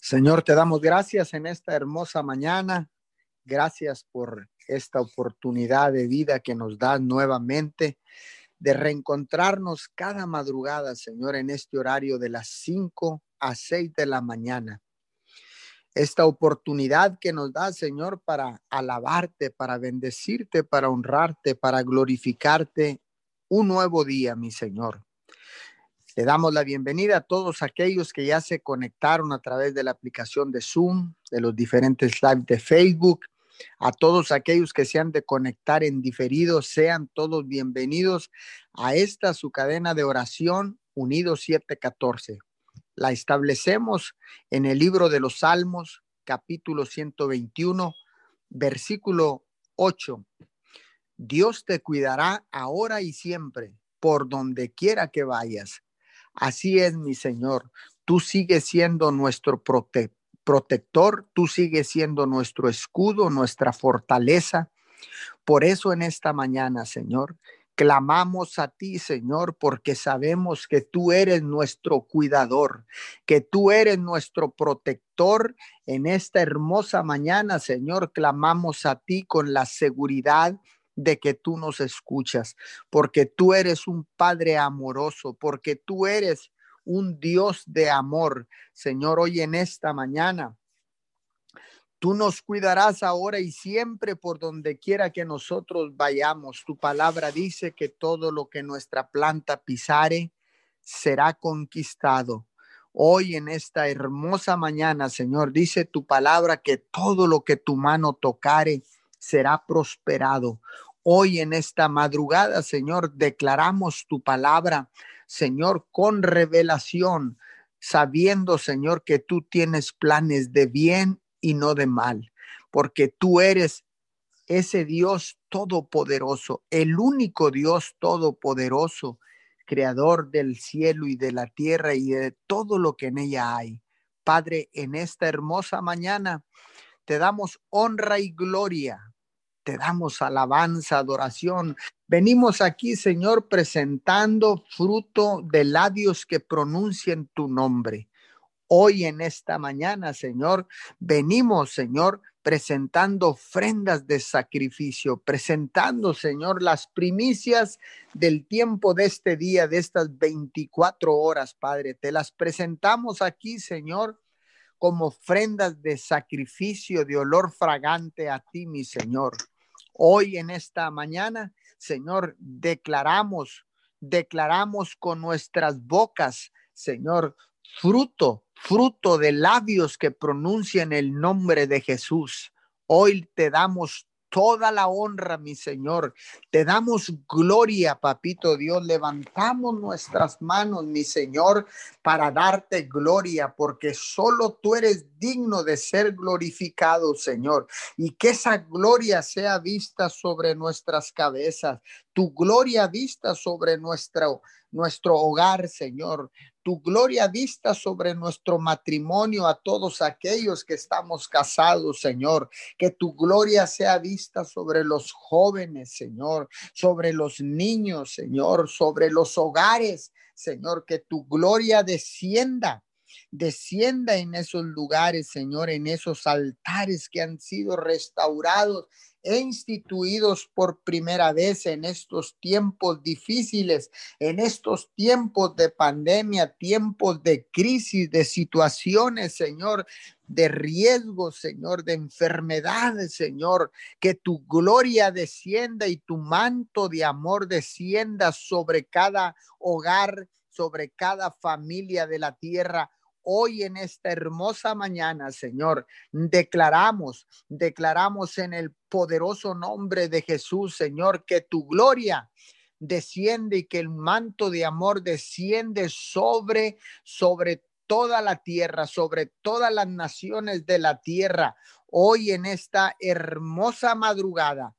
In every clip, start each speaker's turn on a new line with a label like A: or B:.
A: Señor, te damos gracias en esta hermosa mañana. Gracias por esta oportunidad de vida que nos das nuevamente de reencontrarnos cada madrugada, Señor, en este horario de las 5 a 6 de la mañana. Esta oportunidad que nos da, Señor, para alabarte, para bendecirte, para honrarte, para glorificarte un nuevo día, mi Señor. Le damos la bienvenida a todos aquellos que ya se conectaron a través de la aplicación de Zoom, de los diferentes live de Facebook, a todos aquellos que se han de conectar en diferido, sean todos bienvenidos a esta su cadena de oración Unidos 714. La establecemos en el libro de los Salmos, capítulo 121, versículo 8. Dios te cuidará ahora y siempre, por donde quiera que vayas. Así es, mi Señor. Tú sigues siendo nuestro protector, tú sigues siendo nuestro escudo, nuestra fortaleza. Por eso en esta mañana, Señor, clamamos a ti, Señor, porque sabemos que tú eres nuestro cuidador, que tú eres nuestro protector. En esta hermosa mañana, Señor, clamamos a ti con la seguridad de que tú nos escuchas, porque tú eres un Padre amoroso, porque tú eres un Dios de amor. Señor, hoy en esta mañana, tú nos cuidarás ahora y siempre por donde quiera que nosotros vayamos. Tu palabra dice que todo lo que nuestra planta pisare será conquistado. Hoy en esta hermosa mañana, Señor, dice tu palabra que todo lo que tu mano tocare será prosperado. Hoy en esta madrugada, Señor, declaramos tu palabra, Señor, con revelación, sabiendo, Señor, que tú tienes planes de bien y no de mal, porque tú eres ese Dios todopoderoso, el único Dios todopoderoso, creador del cielo y de la tierra y de todo lo que en ella hay. Padre, en esta hermosa mañana te damos honra y gloria te damos alabanza, adoración. Venimos aquí, Señor, presentando fruto de labios que pronuncien tu nombre. Hoy en esta mañana, Señor, venimos, Señor, presentando ofrendas de sacrificio, presentando, Señor, las primicias del tiempo de este día, de estas 24 horas, Padre. Te las presentamos aquí, Señor, como ofrendas de sacrificio, de olor fragante a ti, mi Señor. Hoy en esta mañana, Señor, declaramos, declaramos con nuestras bocas, Señor, fruto, fruto de labios que pronuncian el nombre de Jesús. Hoy te damos toda la honra, mi Señor. Te damos gloria, papito Dios. Levantamos nuestras manos, mi Señor, para darte gloria, porque solo tú eres digno de ser glorificado, Señor. Y que esa gloria sea vista sobre nuestras cabezas, tu gloria vista sobre nuestro nuestro hogar, Señor, tu gloria vista sobre nuestro matrimonio a todos aquellos que estamos casados, Señor. Que tu gloria sea vista sobre los jóvenes, Señor, sobre los niños, Señor, sobre los hogares, Señor. Que tu gloria descienda descienda en esos lugares, Señor, en esos altares que han sido restaurados e instituidos por primera vez en estos tiempos difíciles, en estos tiempos de pandemia, tiempos de crisis, de situaciones, Señor, de riesgo, Señor, de enfermedades, Señor, que tu gloria descienda y tu manto de amor descienda sobre cada hogar, sobre cada familia de la tierra hoy en esta hermosa mañana, Señor, declaramos, declaramos en el poderoso nombre de Jesús, Señor, que tu gloria desciende y que el manto de amor desciende sobre, sobre toda la tierra, sobre todas las naciones de la tierra. Hoy en esta hermosa madrugada,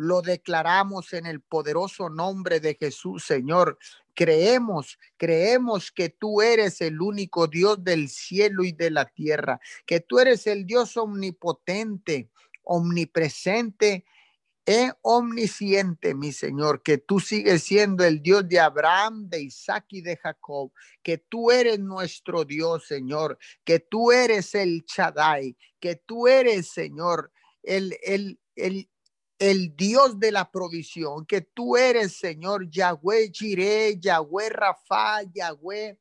A: lo declaramos en el poderoso nombre de Jesús, Señor. Creemos, creemos que tú eres el único Dios del cielo y de la tierra, que tú eres el Dios omnipotente, omnipresente e omnisciente, mi Señor, que tú sigues siendo el Dios de Abraham, de Isaac y de Jacob, que tú eres nuestro Dios, Señor, que tú eres el Chadai, que tú eres, Señor, el, el, el, el Dios de la provisión, que tú eres, Señor, Yahweh Jireh, Yahweh Rafa, Yahweh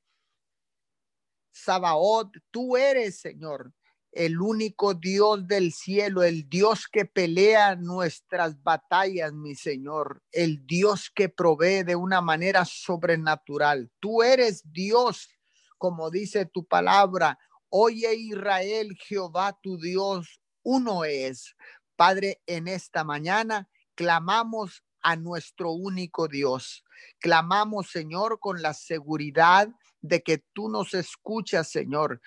A: Sabaoth, tú eres, Señor, el único Dios del cielo, el Dios que pelea nuestras batallas, mi Señor, el Dios que provee de una manera sobrenatural. Tú eres Dios, como dice tu palabra. Oye Israel, Jehová tu Dios, uno es. Padre, en esta mañana clamamos a nuestro único Dios. Clamamos, Señor, con la seguridad de que tú nos escuchas, Señor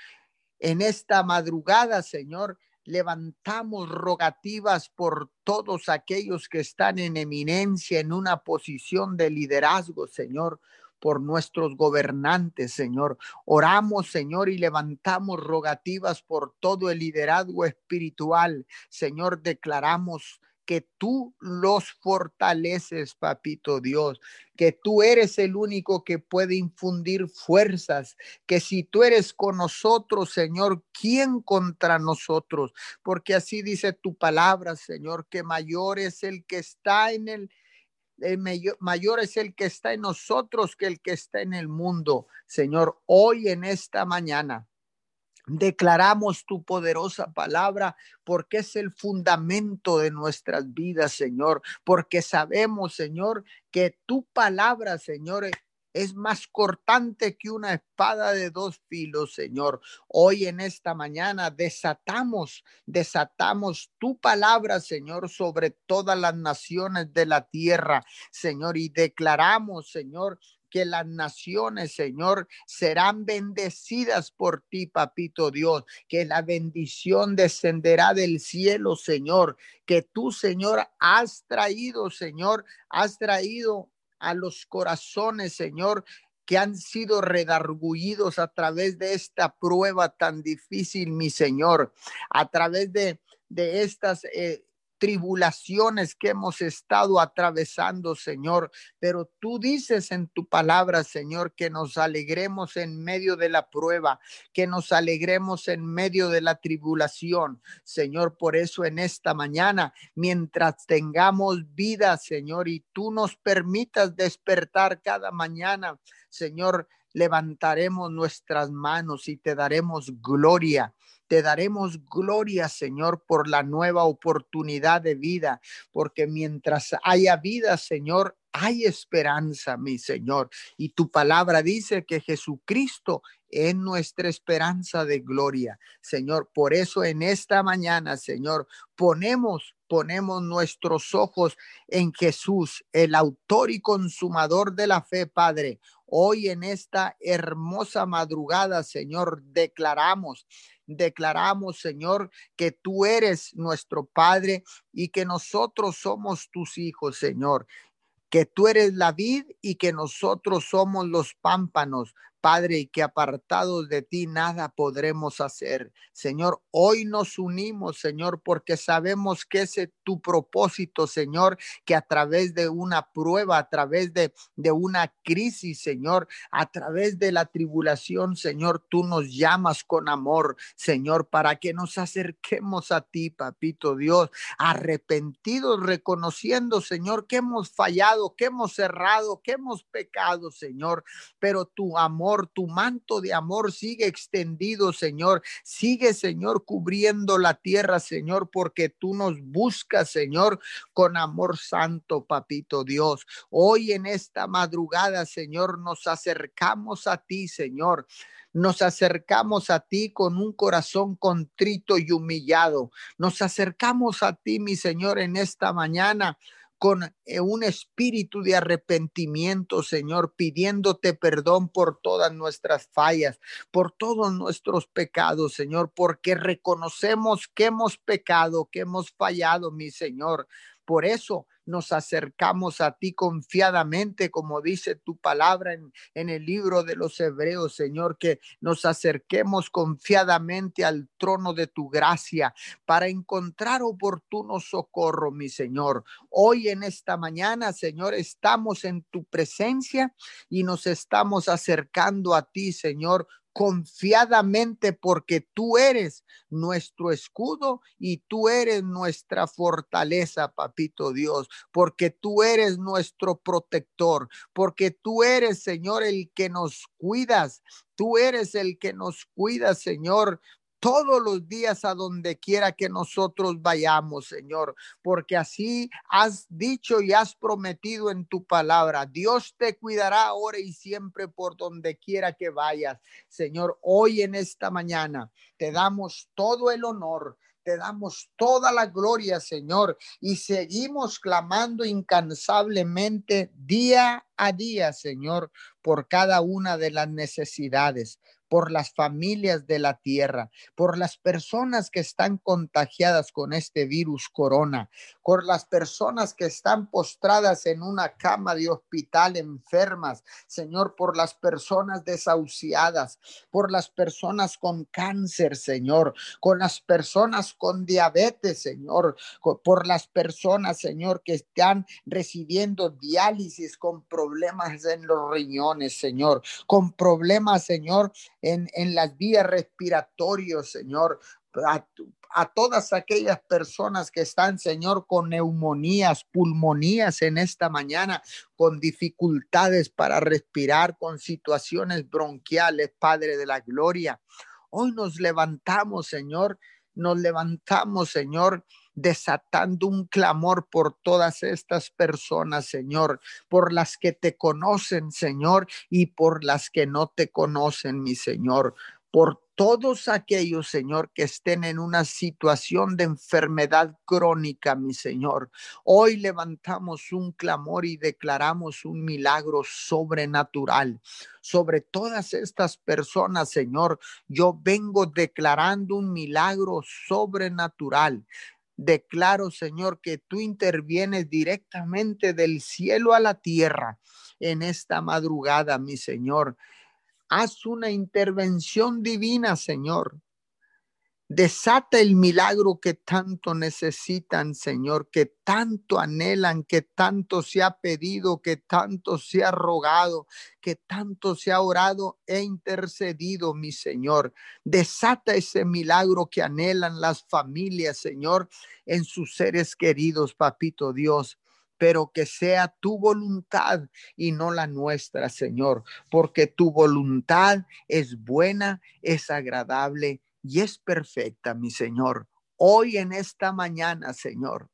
A: en esta madrugada, Señor, levantamos rogativas por todos aquellos que están en eminencia, en una posición de liderazgo, Señor, por nuestros gobernantes, Señor. Oramos, Señor, y levantamos rogativas por todo el liderazgo espiritual. Señor, declaramos que tú los fortaleces, papito Dios, que tú eres el único que puede infundir fuerzas, que si tú eres con nosotros, Señor, ¿quién contra nosotros? Porque así dice tu palabra, Señor, que mayor es el que está en el, mayor, es el que está en nosotros que el que está en el mundo. Señor, hoy en esta mañana Declaramos tu poderosa palabra porque es el fundamento de nuestras vidas, Señor, porque sabemos, Señor, que tu palabra, Señor, es más cortante que una espada de dos filos, Señor. Hoy en esta mañana desatamos, desatamos tu palabra, Señor, sobre todas las naciones de la tierra, Señor, y declaramos, Señor, que las naciones, Señor, serán bendecidas por ti, papito Dios, que la bendición descenderá del cielo, Señor, que tú, Señor, has traído, Señor, has traído a los corazones, Señor, que han sido redargullidos a través de esta prueba tan difícil, mi Señor, a través de, de estas eh, tribulaciones que hemos estado atravesando, Señor. Pero tú dices en tu palabra, Señor, que nos alegremos en medio de la prueba, que nos alegremos en medio de la tribulación. Señor, por eso en esta mañana, mientras tengamos vida, Señor, y tú nos permitas despertar cada mañana, Señor, levantaremos nuestras manos y te daremos gloria. Te daremos gloria, Señor, por la nueva oportunidad de vida, porque mientras haya vida, Señor, hay esperanza, mi Señor. Y tu palabra dice que Jesucristo es nuestra esperanza de gloria, Señor. Por eso en esta mañana, Señor, ponemos ponemos nuestros ojos en Jesús, el autor y consumador de la fe, Padre. Hoy en esta hermosa madrugada, Señor, declaramos declaramos, Señor, que tú eres nuestro Padre y que nosotros somos tus hijos, Señor que tú eres la vid y que nosotros somos los pámpanos. Padre, y que apartados de ti nada podremos hacer. Señor, hoy nos unimos, Señor, porque sabemos que ese es tu propósito, Señor, que a través de una prueba, a través de, de una crisis, Señor, a través de la tribulación, Señor, tú nos llamas con amor, Señor, para que nos acerquemos a ti, papito Dios, arrepentidos, reconociendo, Señor, que hemos fallado, que hemos cerrado, que hemos pecado, Señor, pero tu amor tu manto de amor sigue extendido, Señor. Sigue, Señor, cubriendo la tierra, Señor, porque tú nos buscas, Señor, con amor santo, papito Dios. Hoy en esta madrugada, Señor, nos acercamos a ti, Señor nos acercamos a ti con un corazón contrito y humillado. Nos acercamos a ti, mi Señor, en esta mañana con eh, un espíritu de arrepentimiento, Señor, pidiéndote perdón por todas nuestras fallas, por todos nuestros pecados, Señor, porque reconocemos que hemos pecado, que hemos fallado, mi Señor. Por eso nos acercamos a ti confiadamente, como dice tu palabra en, el libro de los Hebreos, Señor, que nos acerquemos confiadamente al trono de tu gracia para encontrar oportuno socorro, mi Señor. Hoy en esta mañana, Señor, estamos en tu presencia y nos estamos acercando a ti, Señor, confiadamente porque tú eres nuestro escudo y tú eres nuestra fortaleza, papito Dios, porque tú eres nuestro protector, porque tú eres, Señor, el que nos cuidas. Tú eres el que nos cuida, Señor, todos los días a donde quiera que nosotros vayamos, Señor, porque así has dicho y has prometido en tu palabra. Dios te cuidará ahora y siempre por donde quiera que vayas. Señor, hoy en esta mañana te damos todo el honor. Te damos toda la gloria, Señor, y seguimos clamando incansablemente día a día, Señor, por cada una de las necesidades por las familias de la tierra, por las personas que están contagiadas con este virus corona, por las personas que están postradas en una cama de hospital enfermas, Señor, por las personas desahuciadas, por las personas con cáncer, Señor, con las personas con diabetes, Señor, por las personas, Señor, que están recibiendo diálisis con problemas en los riñones, Señor, con problemas, Señor, en, las vías respiratorias, Señor. A, a, todas aquellas personas que están, Señor, con neumonías, pulmonías en esta mañana, con dificultades para respirar, con situaciones bronquiales, Padre de la Gloria. Hoy nos levantamos, Señor, nos levantamos, Señor, desatando un clamor por todas estas personas, Señor, por las que te conocen, Señor, y por las que no te conocen, mi Señor, por todos aquellos, Señor, que estén en una situación de enfermedad crónica, mi Señor. Hoy levantamos un clamor y declaramos un milagro sobrenatural sobre todas estas personas, Señor. Yo vengo declarando un milagro sobrenatural. Declaro, Señor, que tú intervienes directamente del cielo a la tierra en esta madrugada, mi Señor. Haz una intervención divina, Señor. Desata el milagro que tanto necesitan, Señor, que tanto anhelan, que tanto se ha pedido, que tanto se ha rogado, que tanto se ha orado e intercedido, mi Señor. Desata ese milagro que anhelan las familias, Señor, en sus seres queridos, papito Dios pero que sea tu voluntad y no la nuestra, Señor, porque tu voluntad es buena, es agradable y es perfecta, mi Señor. Hoy en esta mañana, Señor,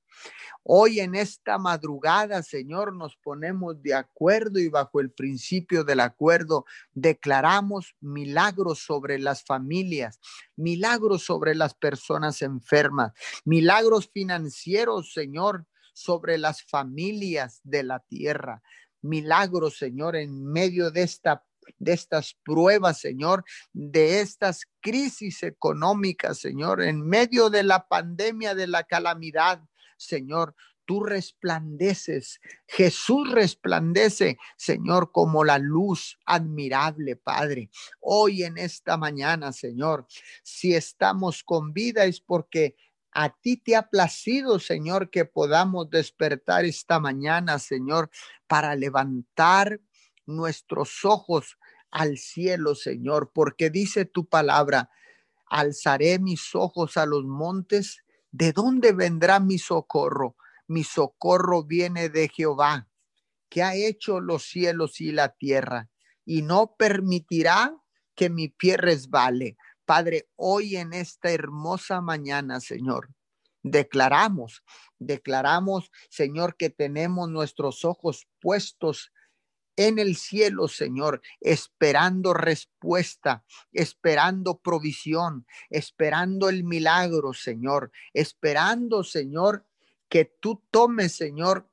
A: Hoy en esta madrugada, Señor, nos ponemos de acuerdo y bajo el principio del acuerdo declaramos milagros sobre las familias, milagros sobre las personas enfermas, milagros financieros, Señor, sobre las familias de la tierra. Milagros, Señor, en medio de esta de estas pruebas, Señor, de estas crisis económicas, Señor, en medio de la pandemia, de la calamidad, Señor, tú resplandeces. Jesús resplandece, Señor, como la luz admirable, Padre. Hoy en esta mañana, Señor, si estamos con vida es porque a ti te ha placido, Señor, que podamos despertar esta mañana, Señor, para levantar nuestros ojos al cielo, Señor, porque dice tu palabra, alzaré mis ojos a los montes, ¿de dónde vendrá mi socorro? Mi socorro viene de Jehová, que ha hecho los cielos y la tierra, y no permitirá que mi pie resbale. Padre, hoy en esta hermosa mañana, Señor, declaramos, declaramos, Señor, que tenemos nuestros ojos puestos en el cielo, Señor, esperando respuesta, esperando provisión, esperando el milagro, Señor, esperando, Señor, que tú tomes, Señor,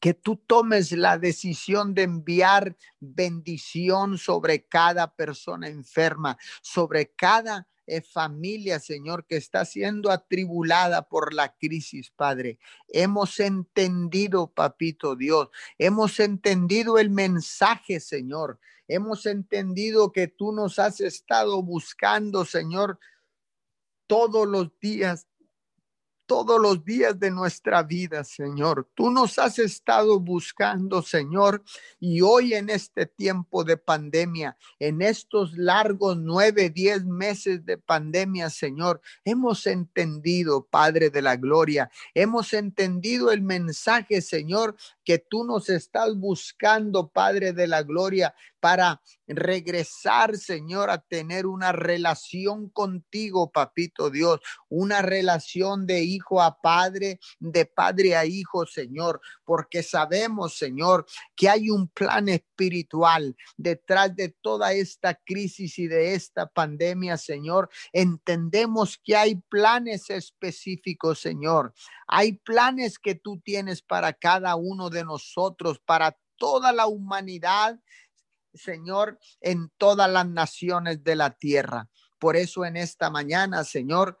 A: que tú tomes la decisión de enviar bendición sobre cada persona enferma, sobre cada eh, familia, Señor, que está siendo atribulada por la crisis, Padre. Hemos entendido, Papito Dios, hemos entendido el mensaje, Señor. Hemos entendido que tú nos has estado buscando, Señor, todos los días todos los días de nuestra vida, Señor. Tú nos has estado buscando, Señor, y hoy en este tiempo de pandemia, en estos largos nueve, diez meses de pandemia, Señor, hemos entendido, Padre de la Gloria, hemos entendido el mensaje, Señor, que tú nos estás buscando, Padre de la Gloria, para regresar, Señor, a tener una relación contigo, Papito Dios, una relación de hijo a padre, de padre a hijo, Señor, porque sabemos, Señor, que hay un plan espiritual detrás de toda esta crisis y de esta pandemia, Señor. Entendemos que hay planes específicos, Señor. Hay planes que tú tienes para cada uno de nosotros, para toda la humanidad Señor, en todas las naciones de la tierra. Por eso en esta mañana, Señor,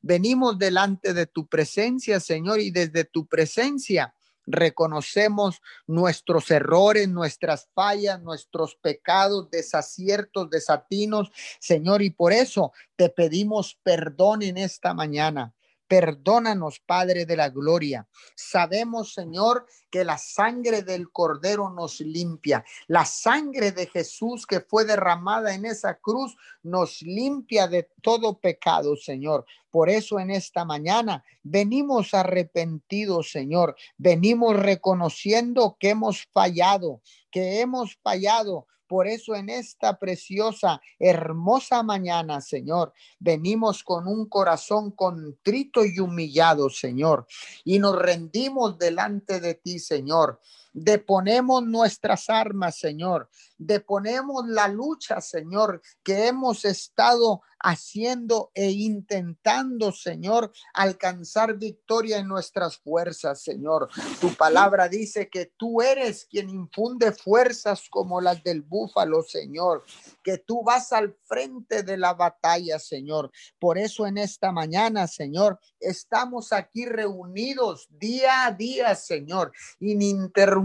A: venimos delante de tu presencia, Señor, y desde tu presencia reconocemos nuestros errores, nuestras fallas, nuestros pecados, desaciertos, desatinos, Señor, y por eso te pedimos perdón en esta mañana. Perdónanos, Padre de la Gloria. Sabemos, Señor, que la sangre del Cordero nos limpia. La sangre de Jesús que fue derramada en esa cruz nos limpia de todo pecado, Señor. Por eso en esta mañana venimos arrepentidos, Señor. Venimos reconociendo que hemos fallado, que hemos fallado por eso en esta preciosa, hermosa mañana, Señor, venimos con un corazón contrito y humillado, Señor, y nos rendimos delante de ti, Señor. Deponemos nuestras armas, Señor. Deponemos la lucha, Señor, que hemos estado haciendo e intentando, Señor, alcanzar victoria en nuestras fuerzas, Señor. Tu palabra dice que tú eres quien infunde fuerzas como las del búfalo, Señor, que tú vas al frente de la batalla, Señor. Por eso en esta mañana, Señor, estamos aquí reunidos día a día, Señor,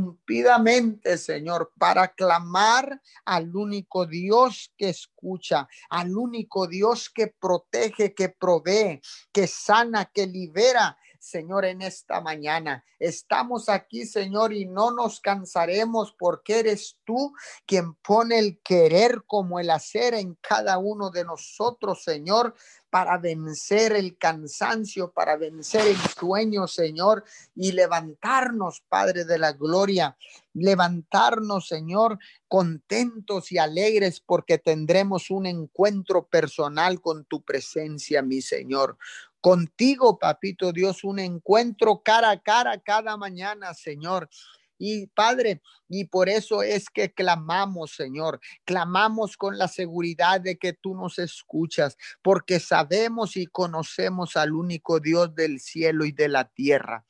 A: ininterrumpidamente, Señor, para clamar al único Dios que escucha, al único Dios que protege, que provee, que sana, que libera. Señor, en esta mañana. Estamos aquí, Señor, y no nos cansaremos porque eres tú quien pone el querer como el hacer en cada uno de nosotros, Señor, para vencer el cansancio, para vencer el sueño, Señor, y levantarnos, Padre de la Gloria, levantarnos, Señor, contentos y alegres porque tendremos un encuentro personal con tu presencia, mi Señor. Contigo, papito Dios, un encuentro cara a cara cada mañana, Señor. Y Padre, y por eso es que clamamos, Señor, clamamos con la seguridad de que tú nos escuchas, porque sabemos y conocemos al único Dios del cielo y de la tierra.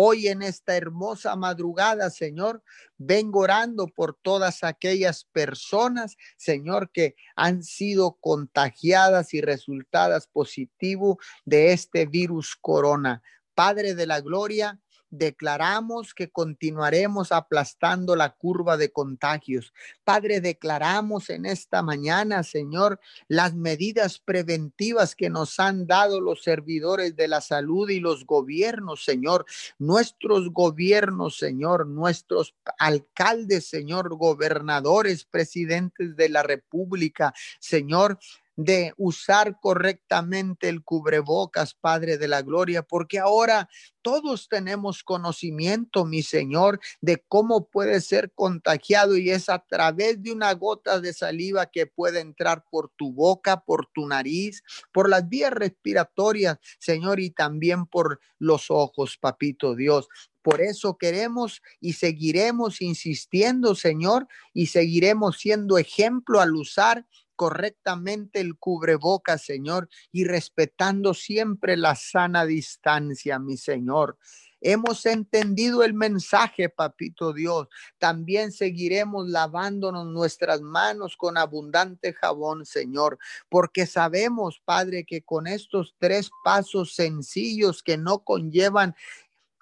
A: Hoy en esta hermosa madrugada, Señor, vengo orando por todas aquellas personas, Señor, que han sido contagiadas y resultadas positivo de este virus corona. Padre de la Gloria, declaramos que continuaremos aplastando la curva de contagios. Padre, declaramos en esta mañana, Señor, las medidas preventivas que nos han dado los servidores de la salud y los gobiernos, Señor, nuestros gobiernos, Señor, nuestros alcaldes, Señor, gobernadores, presidentes de la República, Señor, de usar correctamente el cubrebocas, Padre de la Gloria, porque ahora todos tenemos conocimiento, mi Señor, de cómo puede ser contagiado y es a través de una gota de saliva que puede entrar por tu boca, por tu nariz, por las vías respiratorias, Señor, y también por los ojos, papito Dios. Por eso queremos y seguiremos insistiendo, Señor, y seguiremos siendo ejemplo al usar correctamente el cubreboca, Señor, y respetando siempre la sana distancia, mi Señor. Hemos entendido el mensaje, papito Dios. También seguiremos lavándonos nuestras manos con abundante jabón, Señor, porque sabemos, Padre, que con estos tres pasos sencillos que no conllevan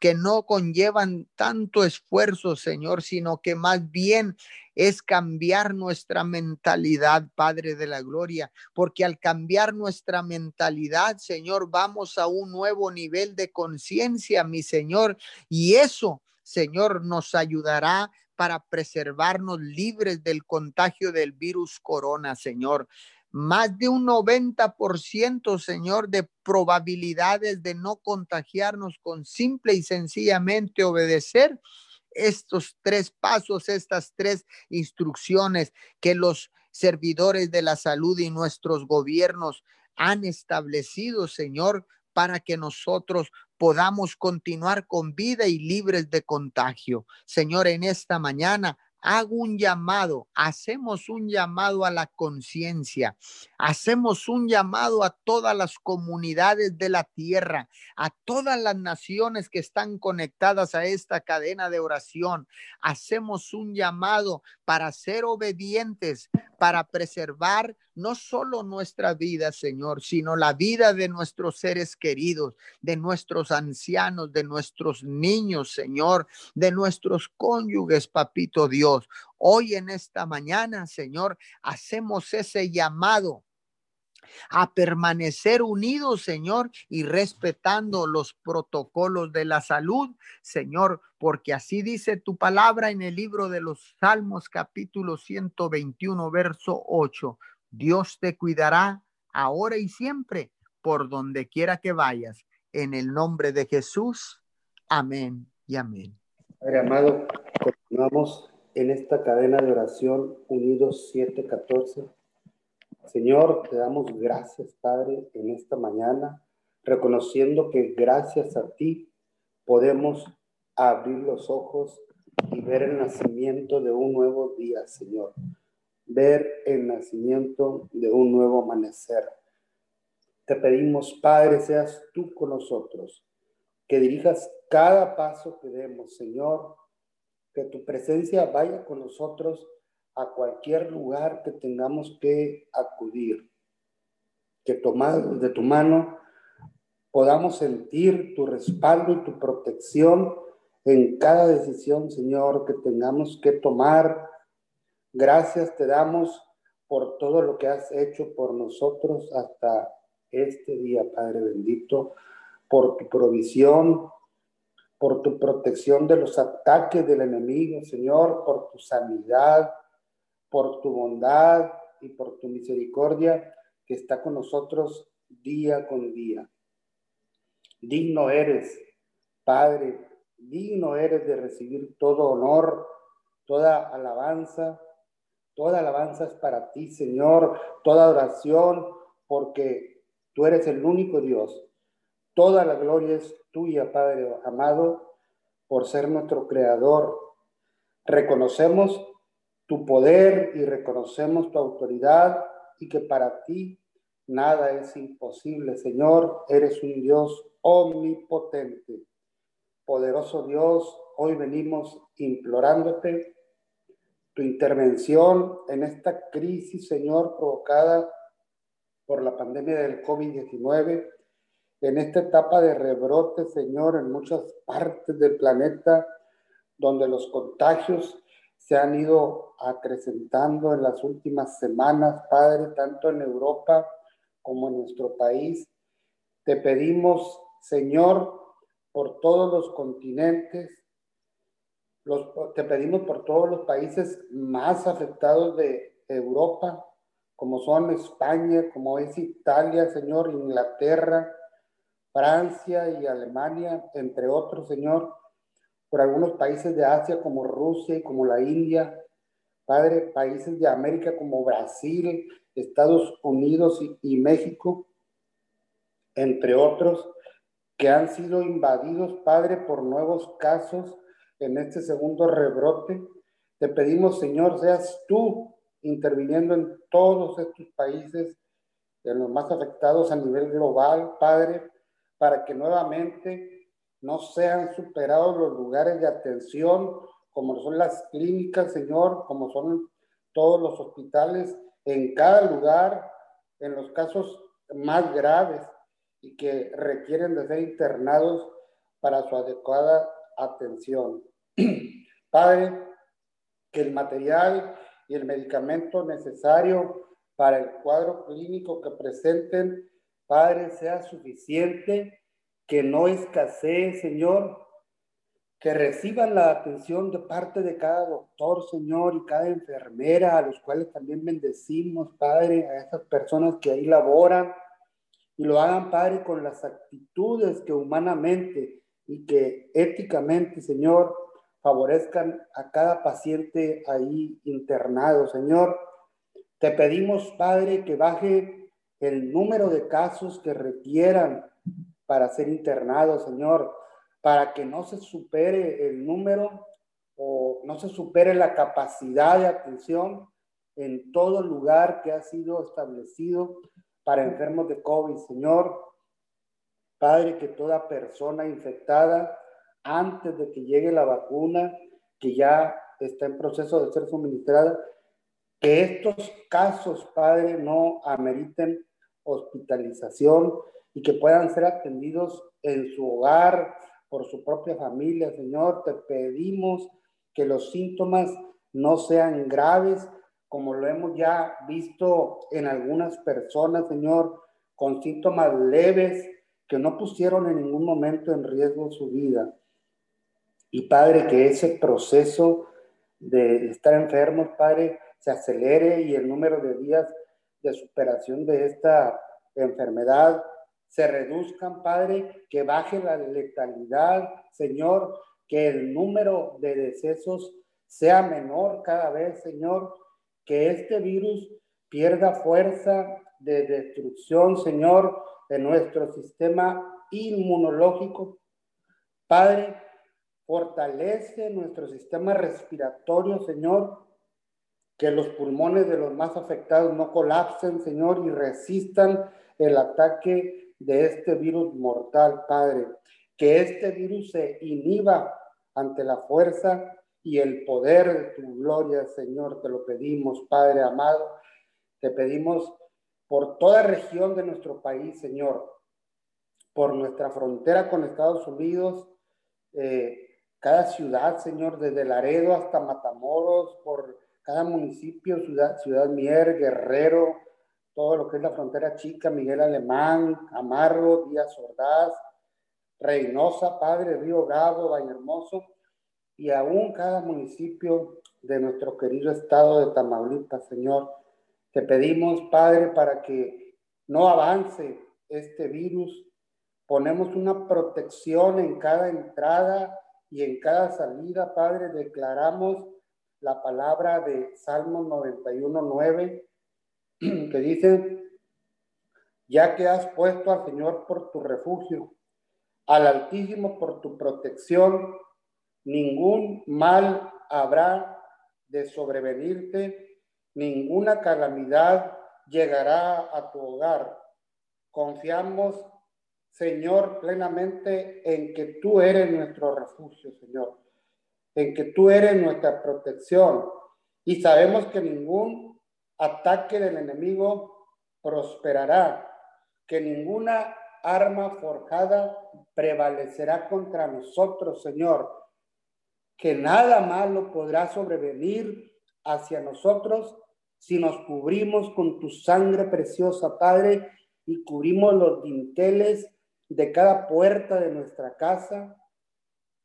A: que no conllevan tanto esfuerzo, Señor, sino que más bien es cambiar nuestra mentalidad, Padre de la Gloria, porque al cambiar nuestra mentalidad, Señor, vamos a un nuevo nivel de conciencia, mi Señor, y eso, Señor, nos ayudará para preservarnos libres del contagio del virus corona, Señor más de un 90%, Señor, de probabilidades de no contagiarnos con simple y sencillamente obedecer estos tres pasos, estas tres instrucciones que los servidores de la salud y nuestros gobiernos han establecido, Señor, para que nosotros podamos continuar con vida y libres de contagio. Señor, en esta mañana hago un llamado, hacemos un llamado a la conciencia, hacemos un llamado a todas las comunidades de la tierra, a todas las naciones que están conectadas a esta cadena de oración. Hacemos un llamado para ser obedientes, para preservar no solo nuestra vida, Señor, sino la vida de nuestros seres queridos, de nuestros ancianos, de nuestros niños, Señor, de nuestros cónyuges, papito Dios. Hoy en esta mañana, Señor, hacemos ese llamado a permanecer unidos, Señor, y respetando los protocolos de la salud, Señor, porque así dice tu palabra en el libro de los Salmos capítulo 121, verso 8. Dios te cuidará ahora y siempre por donde quiera que vayas. En el nombre de Jesús. Amén y amén.
B: Padre amado, continuamos en esta cadena de oración unidos 714 Señor, te damos gracias, Padre, en esta mañana, reconociendo que gracias a ti podemos abrir los ojos y ver el nacimiento de un nuevo día, Señor. Ver el nacimiento de un nuevo amanecer. Te pedimos, Padre, seas tú con nosotros, que dirijas cada paso que demos, Señor, que tu presencia vaya con nosotros a cualquier lugar que tengamos que acudir. Que tomado de tu mano podamos sentir tu respaldo y tu protección en cada decisión, Señor, que tengamos que tomar. Gracias te damos por todo lo que has hecho por nosotros hasta este día, Padre bendito, por tu provisión, por tu protección de los ataques del enemigo, Señor, por tu sanidad, por tu bondad y por tu misericordia que está con nosotros día con día. Digno eres, Padre, digno eres de recibir todo honor, toda alabanza. Toda alabanza es para ti, Señor, toda oración, porque tú eres el único Dios. Toda la gloria es tuya, Padre amado, por ser nuestro creador. Reconocemos tu poder y reconocemos tu autoridad y que para ti nada es imposible. Señor, eres un Dios omnipotente. Poderoso Dios, hoy venimos implorándote tu intervención en esta crisis, Señor, provocada por la pandemia del COVID-19, en esta etapa de rebrote, Señor, en muchas partes del planeta, donde los contagios se han ido acrecentando en las últimas semanas, Padre, tanto en Europa como en nuestro país. Te pedimos, Señor, por todos los continentes, te pedimos por todos los países más afectados de Europa, como son España, como es Italia, Señor, Inglaterra, Francia y Alemania, entre otros, Señor por algunos países de Asia como Rusia y como la India, Padre, países de América como Brasil, Estados Unidos y, México, entre otros, que han sido invadidos, Padre, por nuevos casos en este segundo rebrote. Te pedimos, Señor, seas tú interviniendo en todos estos países, en los más afectados a nivel global, Padre, para que nuevamente no sean superados los lugares de atención, como son las clínicas, Señor, como son todos los hospitales, en cada lugar, en los casos más graves y que requieren de ser internados para su adecuada atención. Padre, que el material y el medicamento necesario para el cuadro clínico que presenten, Padre, sea suficiente, que no escasee, Señor, que reciban la atención de parte de cada doctor, Señor, y cada enfermera, a los cuales también bendecimos, Padre, a esas personas que ahí laboran, y lo hagan, Padre, con las actitudes que humanamente y que éticamente, Señor, favorezcan a cada paciente ahí internado, Señor. Te pedimos, Padre, que baje el número de casos que requieran para ser internados, Señor, para que no se supere el número o no se supere la capacidad de atención en todo lugar que ha sido establecido para enfermos de COVID, Señor. Padre, que toda persona infectada antes de que llegue la vacuna, que ya está en proceso de ser suministrada, que estos casos, Padre, no ameriten hospitalización y que puedan ser atendidos en su hogar, por su propia familia, Señor. Te pedimos que los síntomas no sean graves, como lo hemos ya visto en algunas personas, Señor, con síntomas leves que no pusieron en ningún momento en riesgo su vida. Y Padre, que ese proceso de estar enfermos, Padre, se acelere y el número de días de superación de esta enfermedad se reduzcan, Padre, que baje la letalidad, Señor, que el número de decesos sea menor cada vez, Señor, que este virus pierda fuerza de destrucción, Señor, de nuestro sistema inmunológico. Padre, Fortalece nuestro sistema respiratorio, Señor. Que los pulmones de los más afectados no colapsen, Señor, y resistan el ataque de este virus mortal, Padre. Que este virus se inhiba ante la fuerza y el poder de tu gloria, Señor. Te lo pedimos, Padre amado. Te pedimos por toda región de nuestro país, Señor. Por nuestra frontera con Estados Unidos. Eh, cada ciudad, Señor, desde Laredo hasta Matamoros, por cada municipio, ciudad, ciudad Mier, Guerrero, todo lo que es la frontera chica, Miguel Alemán, Amarro, Díaz Ordaz, Reynosa, Padre, Río Bravo, Valle Hermoso, y aún cada municipio de nuestro querido estado de Tamaulipas, Señor. Te pedimos, Padre, para que no avance este virus. Ponemos una protección en cada entrada y en cada salida, Padre, declaramos la palabra de Salmo 91.9 que dice, ya que has puesto al Señor por tu refugio, al Altísimo por tu protección, ningún mal habrá de sobrevenirte, ninguna calamidad llegará a tu hogar. Confiamos Señor, plenamente en que tú eres nuestro refugio, Señor, en que tú eres nuestra protección. Y sabemos que ningún ataque del enemigo prosperará, que ninguna arma forjada prevalecerá contra nosotros, Señor, que nada malo podrá sobrevenir hacia nosotros si nos cubrimos con tu sangre preciosa, Padre, y cubrimos los dinteles de cada puerta de nuestra casa,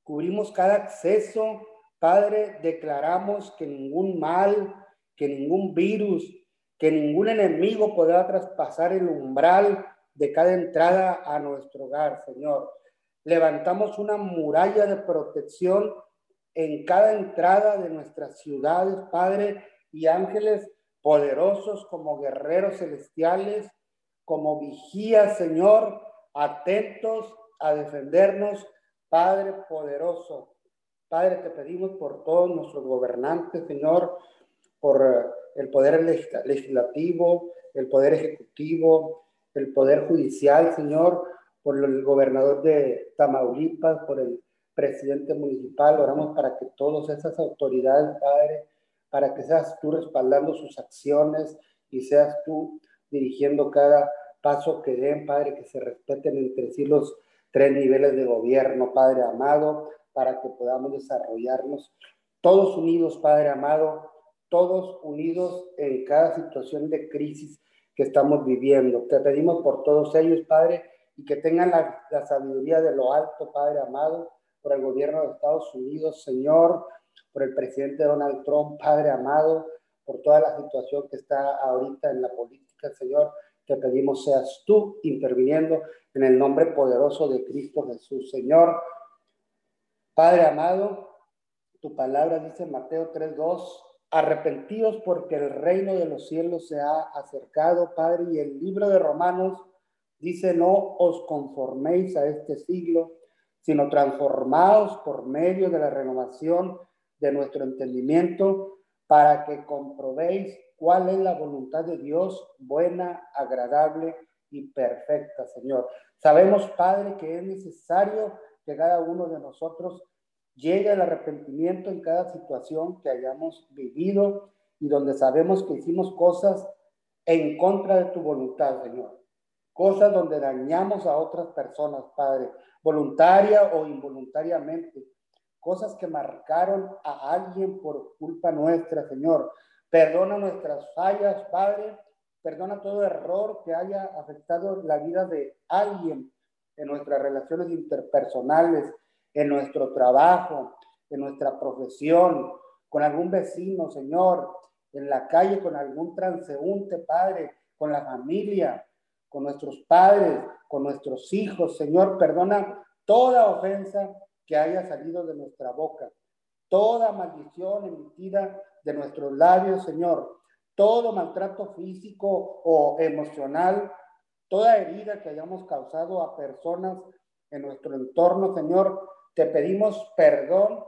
B: cubrimos cada acceso, Padre, declaramos que ningún mal, que ningún virus, que ningún enemigo podrá traspasar el umbral de cada entrada a nuestro hogar, Señor. Levantamos una muralla de protección en cada entrada de nuestras ciudades, Padre, y ángeles poderosos como guerreros celestiales, como vigías, Señor, atentos a defendernos, Padre poderoso. Padre, te pedimos por todos nuestros gobernantes, Señor, por el poder legislativo, el poder ejecutivo, el poder judicial, Señor, por el gobernador de Tamaulipas, por el presidente municipal, oramos para que todas esas autoridades, Padre, para que seas tú respaldando sus acciones y seas tú dirigiendo cada paso que den, Padre, que se respeten entre sí los tres niveles de gobierno, Padre amado, para que podamos desarrollarnos todos unidos, Padre amado, todos unidos en cada situación de crisis que estamos viviendo. Te pedimos por todos ellos, Padre, y que tengan la, la sabiduría de lo alto, Padre amado, por el gobierno de Estados Unidos, Señor, por el presidente Donald Trump, Padre amado, por toda la situación que está ahorita en la política, Señor. Te pedimos seas tú interviniendo en el nombre poderoso de Cristo Jesús, Señor. Padre amado, tu palabra dice en Mateo 3:2, arrepentidos porque el reino de los cielos se ha acercado, Padre, y el libro de Romanos dice, no os conforméis a este siglo, sino transformados por medio de la renovación de nuestro entendimiento para que comprobéis cuál es la voluntad de Dios, buena, agradable y perfecta, Señor. Sabemos, Padre, que es necesario que cada uno de nosotros llegue al arrepentimiento en cada situación que hayamos vivido y donde sabemos que hicimos cosas en contra de tu voluntad, Señor. Cosas donde dañamos a otras personas, Padre, voluntaria o involuntariamente cosas que marcaron a alguien por culpa nuestra, Señor. Perdona nuestras fallas, Padre. Perdona todo error que haya afectado la vida de alguien en nuestras relaciones interpersonales, en nuestro trabajo, en nuestra profesión, con algún vecino, Señor, en la calle, con algún transeúnte, Padre, con la familia, con nuestros padres, con nuestros hijos, Señor, perdona toda ofensa que haya salido de nuestra boca, toda maldición emitida de nuestros labios, Señor, todo maltrato físico o emocional, toda herida que hayamos causado a personas en nuestro entorno, Señor, te pedimos perdón,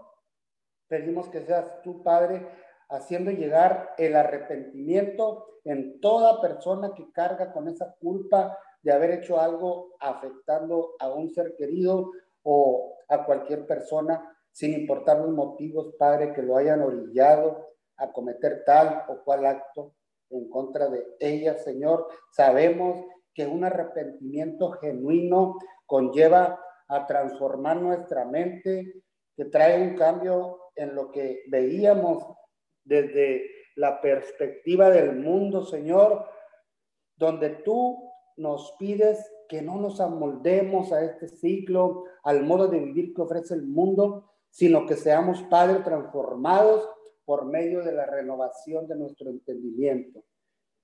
B: pedimos que seas tú, Padre, haciendo llegar el arrepentimiento en toda persona que carga con esa culpa de haber hecho algo afectando a un ser querido o a cualquier persona, sin importar los motivos, Padre, que lo hayan orillado a cometer tal o cual acto en contra de ella, Señor. Sabemos que un arrepentimiento genuino conlleva a transformar nuestra mente, que trae un cambio en lo que veíamos desde la perspectiva del mundo, Señor, donde tú nos pides que no nos amoldemos a este ciclo, al modo de vivir que ofrece el mundo, sino que seamos, Padre, transformados por medio de la renovación de nuestro entendimiento.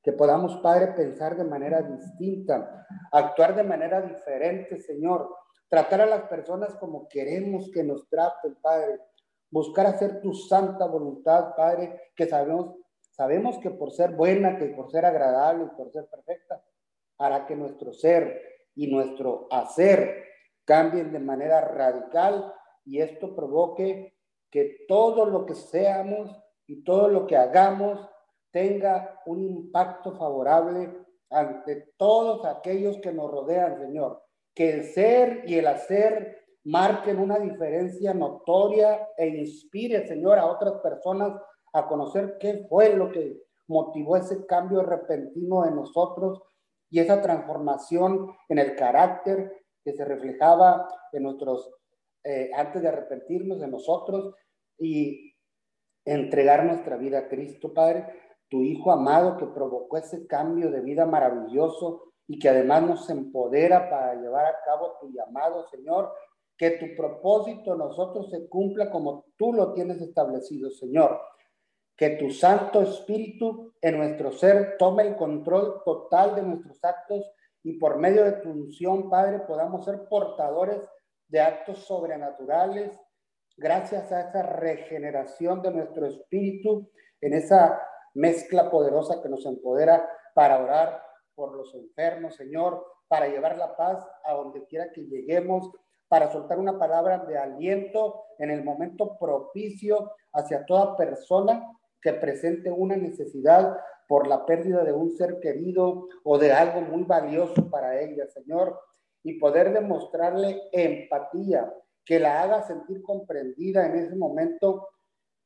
B: Que podamos, Padre, pensar de manera distinta, actuar de manera diferente, Señor. Tratar a las personas como queremos que nos traten, Padre. Buscar hacer tu santa voluntad, Padre, que sabemos, sabemos que por ser buena, que por ser agradable por ser perfecta, hará que nuestro ser y nuestro hacer cambien de manera radical y esto provoque que todo lo que seamos y todo lo que hagamos tenga un impacto favorable ante todos aquellos que nos rodean, Señor. Que el ser y el hacer marquen una diferencia notoria e inspire, Señor, a otras personas a conocer qué fue lo que motivó ese cambio repentino en nosotros y esa transformación en el carácter que se reflejaba en nuestros, eh, antes de arrepentirnos de nosotros y entregar nuestra vida a Cristo, Padre, tu Hijo amado que provocó ese cambio de vida maravilloso y que además nos empodera para llevar a cabo tu llamado, Señor, que tu propósito en nosotros se cumpla como tú lo tienes establecido, Señor que tu Santo Espíritu en nuestro ser tome el control total de nuestros actos y por medio de tu unción, Padre, podamos ser portadores de actos sobrenaturales. Gracias a esa regeneración de nuestro espíritu, en esa mezcla poderosa que nos empodera para orar por los enfermos, Señor, para llevar la paz a donde quiera que lleguemos, para soltar una palabra de aliento en el momento propicio hacia toda persona que presente una necesidad por la pérdida de un ser querido o de algo muy valioso para ella, Señor, y poder demostrarle empatía, que la haga sentir comprendida en ese momento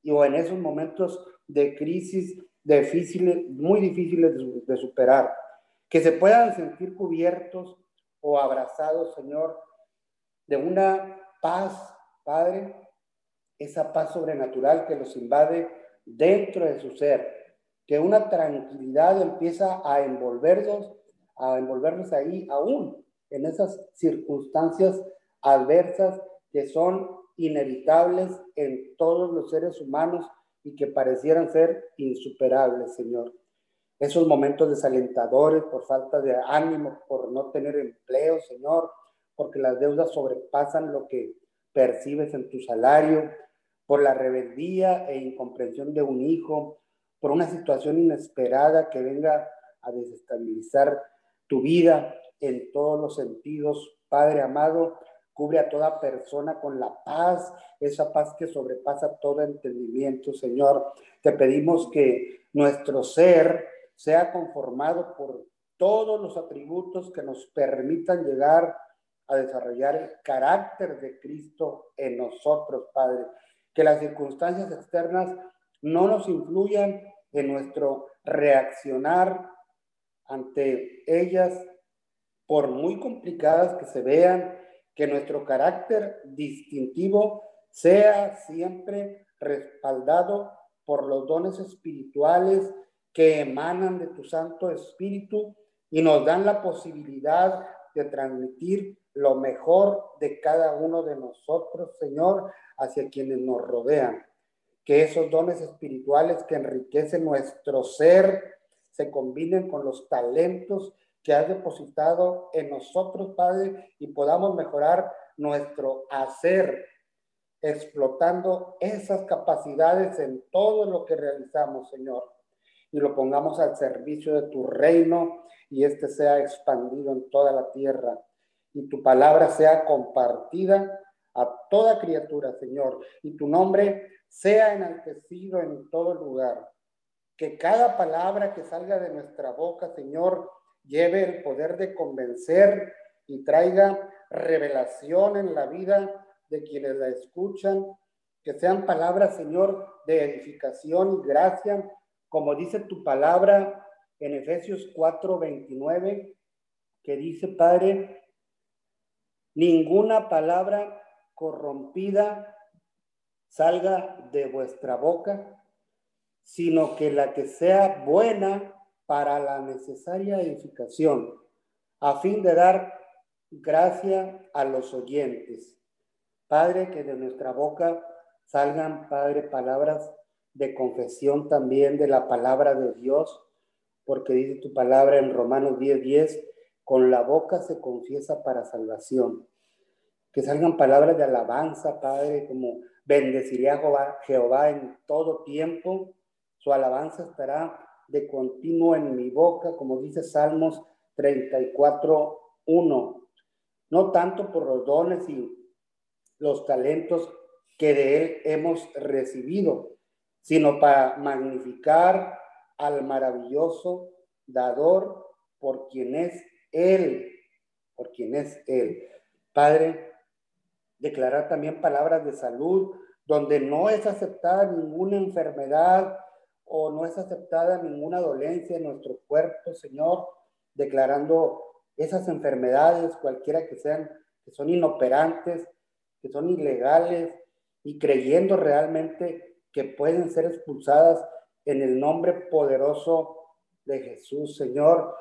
B: o en esos momentos de crisis difíciles, muy difíciles de superar, que se puedan sentir cubiertos o abrazados, Señor, de una paz, Padre, esa paz sobrenatural que los invade dentro de su ser, que una tranquilidad empieza a envolverlos, a envolverlos ahí aún en esas circunstancias adversas que son inevitables en todos los seres humanos y que parecieran ser insuperables, Señor. Esos momentos desalentadores por falta de ánimo, por no tener empleo, Señor, porque las deudas sobrepasan lo que percibes en tu salario, por la rebeldía e incomprensión de un hijo, por una situación inesperada que venga a desestabilizar tu vida en todos los sentidos. Padre amado, cubre a toda persona con la paz, esa paz que sobrepasa todo entendimiento, Señor. Te pedimos que nuestro ser sea conformado por todos los atributos que nos permitan llegar a desarrollar el carácter de Cristo en nosotros, Padre. Que las circunstancias externas no nos influyan en nuestro reaccionar ante ellas, por muy complicadas que se vean, que nuestro carácter distintivo sea siempre respaldado por los dones espirituales que emanan de tu Santo Espíritu y nos dan la posibilidad de transmitir lo mejor de cada uno de nosotros, Señor, hacia quienes nos rodean. Que esos dones espirituales que enriquecen nuestro ser se combinen con los talentos que has depositado en nosotros, Padre, y podamos mejorar nuestro hacer, explotando esas capacidades en todo lo que realizamos, Señor, y lo pongamos al servicio de tu reino y este sea expandido en toda la tierra y tu palabra sea compartida a toda criatura, Señor, y tu nombre sea enaltecido en todo lugar. Que cada palabra que salga de nuestra boca, Señor, lleve el poder de convencer y traiga revelación en la vida de quienes la escuchan, que sean palabras, Señor, de edificación y gracia, como dice tu palabra en Efesios 4:29, que dice, Padre, ninguna palabra corrompida salga de vuestra boca, sino que la que sea buena para la necesaria edificación, a fin de dar gracia a los oyentes. Padre, que de nuestra boca salgan, Padre, palabras de confesión también de la palabra de Dios, porque dice tu palabra en Romanos 10:10, 10, con la boca se confiesa para salvación. Que salgan palabras de alabanza, Padre, como bendeciré a Jehová, Jehová en todo tiempo, su alabanza estará de continuo en mi boca, como dice Salmos 34, 1. No tanto por los dones y los talentos que de Él hemos recibido, sino para magnificar al maravilloso dador por quien es Él, por quien es Él. Padre, declarar también palabras de salud, donde no es aceptada ninguna enfermedad, o no es aceptada ninguna dolencia en nuestro cuerpo, Señor, declarando esas enfermedades, cualquiera que sean, que son inoperantes, que son ilegales, y creyendo realmente que pueden ser expulsadas en el nombre poderoso de Jesús, Señor.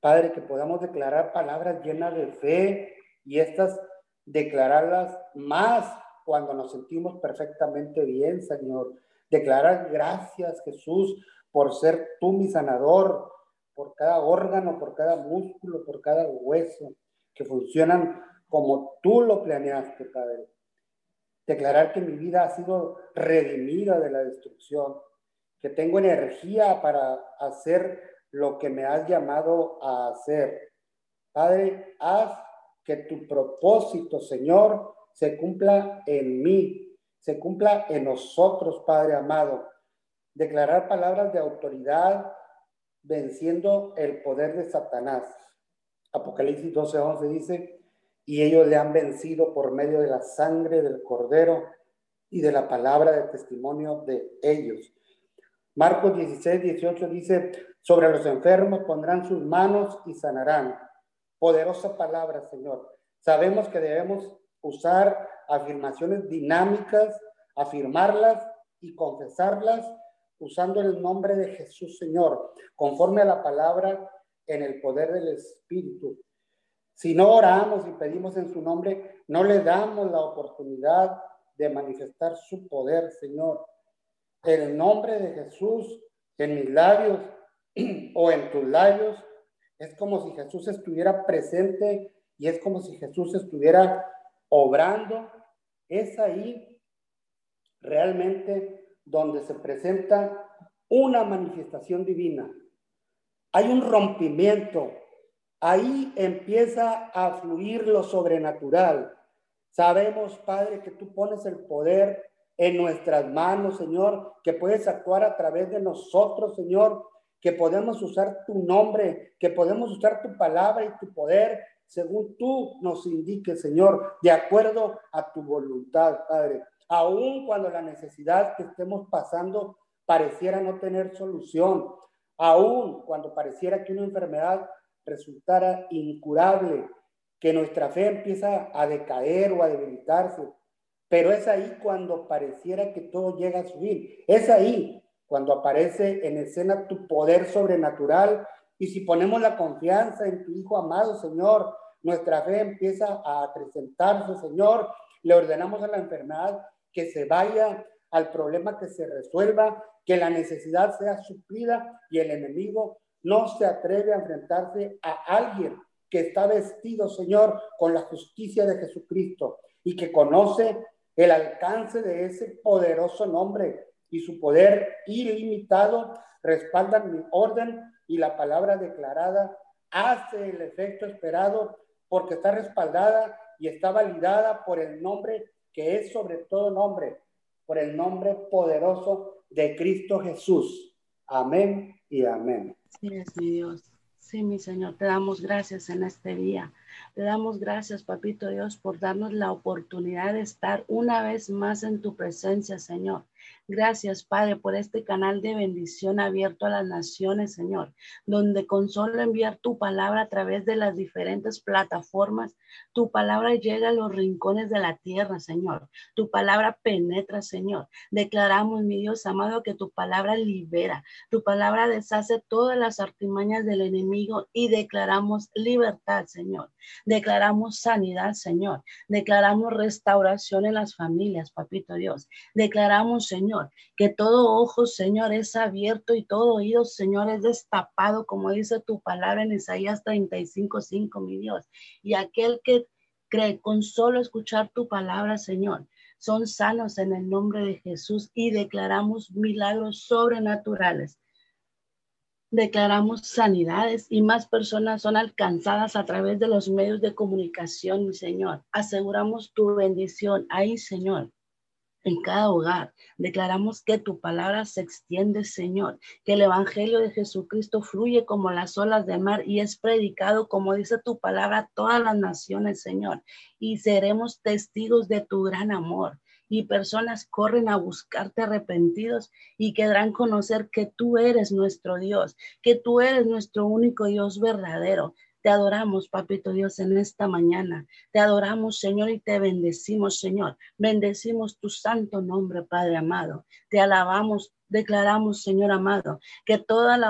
B: Padre, que podamos declarar palabras llenas de fe y estas declararlas más cuando nos sentimos perfectamente bien, Señor Declarar gracias, Jesús, por ser tú mi sanador, por cada órgano, por cada músculo, por cada hueso, que funcionan como tú lo planeaste, Padre. Declarar que mi vida ha sido redimida de la destrucción, que tengo energía para hacer lo que me has llamado a hacer. Padre, haz que tu propósito, Señor, se cumpla en mí, se cumpla en nosotros, Padre amado. declarar palabras de autoridad, venciendo el poder de Satanás. Apocalipsis 12:11 dice, y ellos le han vencido por medio de la sangre del cordero y de la palabra de testimonio de ellos. Marcos 16, 18 dice, sobre los enfermos pondrán sus manos y sanarán. Poderosa palabra, Señor. Sabemos que debemos usar afirmaciones dinámicas, afirmarlas y confesarlas usando el nombre de Jesús, Señor, conforme a la palabra en el poder del Espíritu. Si no oramos y pedimos en su nombre, no le damos la oportunidad de manifestar su poder, Señor. El nombre de Jesús en mis labios o en tus labios es como si Jesús estuviera presente y es como si Jesús estuviera obrando. Es ahí realmente donde se presenta una manifestación divina. Hay un rompimiento. Ahí empieza a fluir lo sobrenatural. Sabemos, Padre, que tú pones el poder en nuestras manos, Señor, que puedes actuar a través de nosotros, Señor, que podemos usar tu nombre, que podemos usar tu palabra y tu poder según tú nos indiques, Señor, de acuerdo a tu voluntad, Padre aun cuando la necesidad que estemos pasando pareciera no tener solución, aun cuando pareciera que una enfermedad resultara incurable, que nuestra fe empieza a decaer o a debilitarse. Pero es ahí cuando pareciera que todo llega a subir. Es ahí cuando aparece en escena tu poder sobrenatural. Y si ponemos la confianza en tu Hijo amado, Señor, nuestra fe empieza a acrecentarse, Señor. Le ordenamos a la enfermedad que se vaya, al problema que se resuelva, que la necesidad sea suplida y el enemigo no se atreve a enfrentarse a alguien que está vestido, Señor, con la justicia de Jesucristo y que conoce el alcance de ese poderoso nombre y su poder ilimitado respaldan mi orden y la palabra declarada hace el efecto esperado porque está respaldada y está validada por el nombre que es sobre todo nombre, por el nombre poderoso de Cristo Jesús. Amén y amén.
C: Sí, es mi Dios. Sí, mi Señor, te damos gracias en este día. Te damos gracias, Papito Dios, por darnos la oportunidad de estar una vez más en tu presencia, Señor. Gracias, Padre, por este canal de bendición abierto a las naciones, Señor, donde con solo enviar tu palabra a través de las diferentes plataformas, tu palabra llega a los rincones de la tierra, Señor. Tu palabra penetra, Señor. Declaramos, mi Dios amado, que tu palabra libera. Tu palabra deshace todas las artimañas del enemigo y declaramos libertad, Señor. Declaramos sanidad, Señor. Declaramos restauración en las familias, Papito Dios. Declaramos, Señor, que todo ojo, Señor, es abierto y todo oído, Señor, es destapado, como dice tu palabra en Isaías 35, 5, mi Dios. Y aquel que cree con solo escuchar tu palabra, Señor, son sanos en el nombre de Jesús y declaramos milagros sobrenaturales declaramos sanidades y más personas son alcanzadas a través de los medios de comunicación, mi Señor. Aseguramos tu bendición ahí, Señor. En cada hogar declaramos que tu palabra se extiende, Señor, que el Evangelio de Jesucristo fluye como las olas del mar y es predicado, como dice tu palabra, a todas las naciones, Señor. Y seremos testigos de tu gran amor y personas corren a buscarte arrepentidos y querrán conocer que tú eres nuestro Dios, que tú eres nuestro único Dios verdadero. Te adoramos, Papito Dios, en esta mañana. Te adoramos, Señor, y te bendecimos, Señor. Bendecimos tu santo nombre, Padre amado. Te alabamos, declaramos, Señor amado, que todas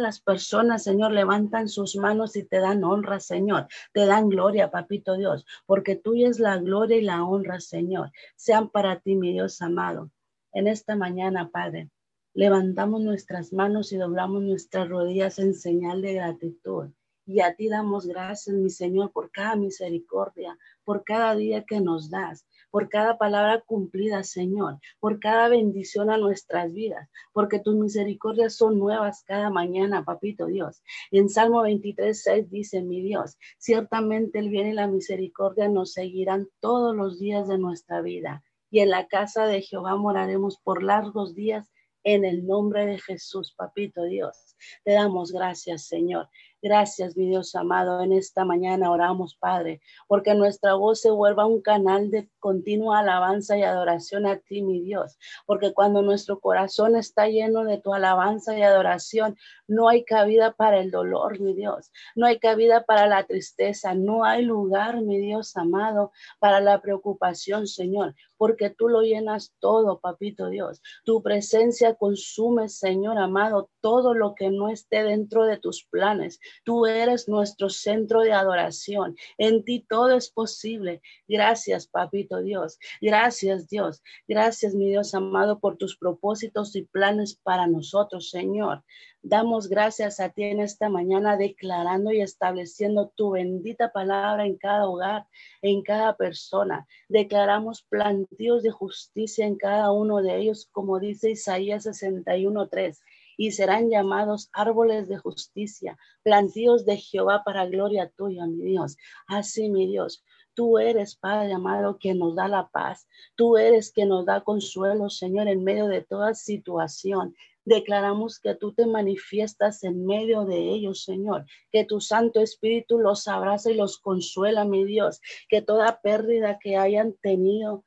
C: las personas, Señor, levantan sus manos y te dan honra, Señor. Te dan gloria, papito Dios, porque tuya es la gloria y la honra, Señor. Sean para ti, mi Dios amado. En esta mañana, Padre, levantamos nuestras manos y doblamos nuestras rodillas en señal de gratitud. Y a ti damos gracias, mi Señor, por cada misericordia, por cada día que nos das por cada palabra cumplida, Señor, por cada bendición a nuestras vidas, porque tus misericordias son nuevas cada mañana, papito Dios. En Salmo 23, 6 dice, mi Dios, ciertamente el bien y la misericordia nos seguirán todos los días de nuestra vida, y en la casa de Jehová moraremos por largos días En el nombre de Jesús, papito Dios, te damos gracias, Señor. Gracias, mi Dios amado. En esta mañana oramos, Padre, porque nuestra voz se vuelva un canal de continua alabanza y adoración a ti, mi Dios. Porque cuando nuestro corazón está lleno de tu alabanza y adoración, no hay cabida para el dolor, mi Dios. No hay cabida para la tristeza. No hay lugar, mi Dios amado, para la preocupación, Señor. Porque tú lo llenas todo, papito Dios. Tu presencia consume, Señor amado, todo lo que no esté dentro de tus planes. Tú eres nuestro centro de adoración. En ti todo es posible. Gracias, papito Dios. Gracias, Dios. Gracias, mi Dios amado, por tus propósitos y planes para nosotros, Señor. Damos gracias a ti en esta mañana declarando y estableciendo tu bendita palabra en cada hogar, en cada persona. Declaramos plantíos de justicia en cada uno de ellos, como dice Isaías 61.3 y serán llamados árboles de justicia, plantíos de Jehová para gloria tuya, mi Dios. Así, mi Dios, Tú eres, Padre amado, que nos da la paz. Tú eres que nos da consuelo, Señor, en medio de toda situación. Declaramos que tú te manifiestas en medio de ellos, Señor, que tu Santo Espíritu los abraza y los consuela, mi Dios, que toda pérdida que hayan tenido,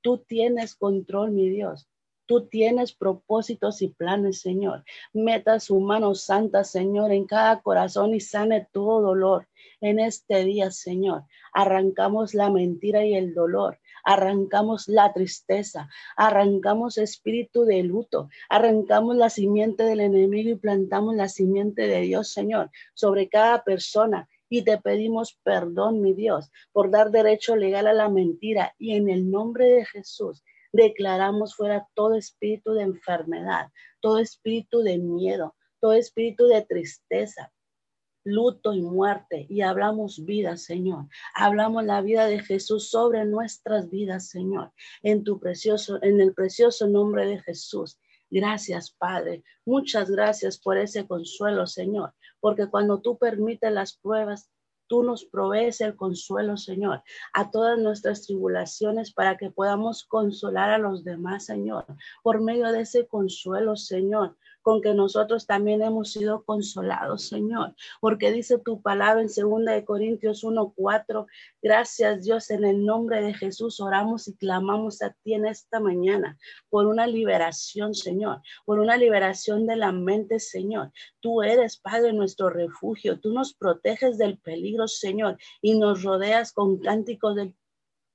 C: tú tienes control, mi Dios. Tú tienes propósitos y planes, Señor. Meta su mano santa, Señor, en cada corazón y sane todo dolor. En este día, Señor, arrancamos la mentira y el dolor. Arrancamos la tristeza, arrancamos espíritu de luto, arrancamos la simiente del enemigo y plantamos la simiente de Dios, Señor, sobre cada persona y te pedimos perdón, mi Dios, por dar derecho legal a la mentira. Y en el nombre de Jesús declaramos fuera todo espíritu de enfermedad, todo espíritu de miedo, todo espíritu de tristeza, luto y muerte y hablamos vida, Señor. Hablamos la vida de Jesús sobre nuestras vidas, Señor, en tu precioso en el precioso nombre de Jesús. Gracias, Padre. Muchas gracias por ese consuelo, Señor, porque cuando tú permites las pruebas, Tú nos provees el consuelo, Señor, a todas nuestras tribulaciones para que podamos consolar a los demás, Señor. Por medio de ese consuelo, Señor, con que nosotros también hemos sido consolados, Señor, porque dice tu palabra en 2 de Corintios 1:4, gracias Dios en el nombre de Jesús oramos y clamamos a ti en esta mañana por una liberación, Señor, por una liberación de la mente, Señor. Tú eres Padre nuestro refugio, tú nos proteges del peligro, Señor, y nos rodeas con cánticos de,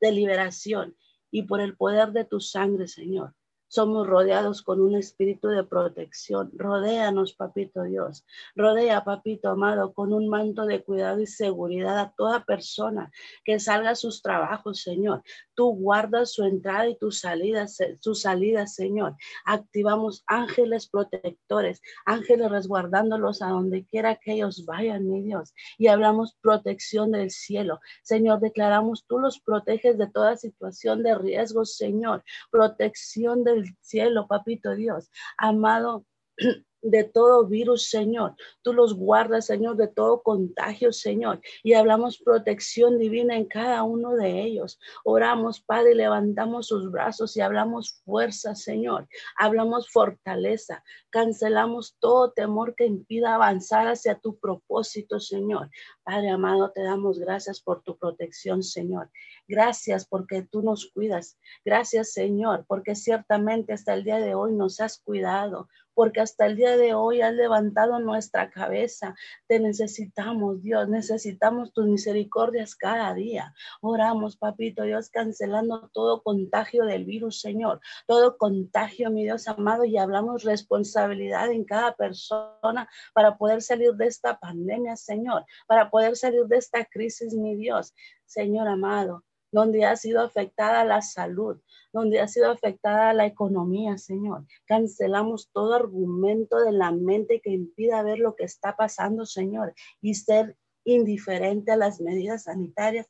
C: de liberación y por el poder de tu sangre, Señor. Somos rodeados con un espíritu de protección. Rodéanos, papito Dios. Rodea, papito amado, con un manto de cuidado y seguridad a toda persona que salga a sus trabajos, Señor. Tú guardas su entrada y tu salida, su salida, Señor. Activamos ángeles protectores, ángeles resguardándolos a donde quiera que ellos vayan, mi Dios. Y hablamos protección del cielo. Señor, declaramos, tú los proteges de toda situación de riesgo, Señor. Protección del cielo, papito Dios. Amado, de todo virus, Señor. Tú los guardas, Señor, de todo contagio, Señor. Y hablamos protección divina en cada uno de ellos. Oramos, Padre, levantamos sus brazos y hablamos fuerza, Señor. Hablamos fortaleza. Cancelamos todo temor que impida avanzar hacia tu propósito, Señor. Padre amado, te damos gracias por tu protección, Señor. Gracias porque tú nos cuidas. Gracias, Señor, porque ciertamente hasta el día de hoy nos has cuidado porque hasta el día de hoy has levantado nuestra cabeza. Te necesitamos, Dios, necesitamos tus misericordias cada día. Oramos, papito Dios, cancelando todo contagio del virus, Señor, todo contagio, mi Dios amado, y hablamos responsabilidad en cada persona para poder salir de esta pandemia, Señor, para poder salir de esta crisis, mi Dios. Señor amado, donde ha sido afectada la salud, donde ha sido afectada la economía, Señor. Cancelamos todo argumento de la mente que impida ver lo que está pasando, Señor, y ser indiferente a las medidas sanitarias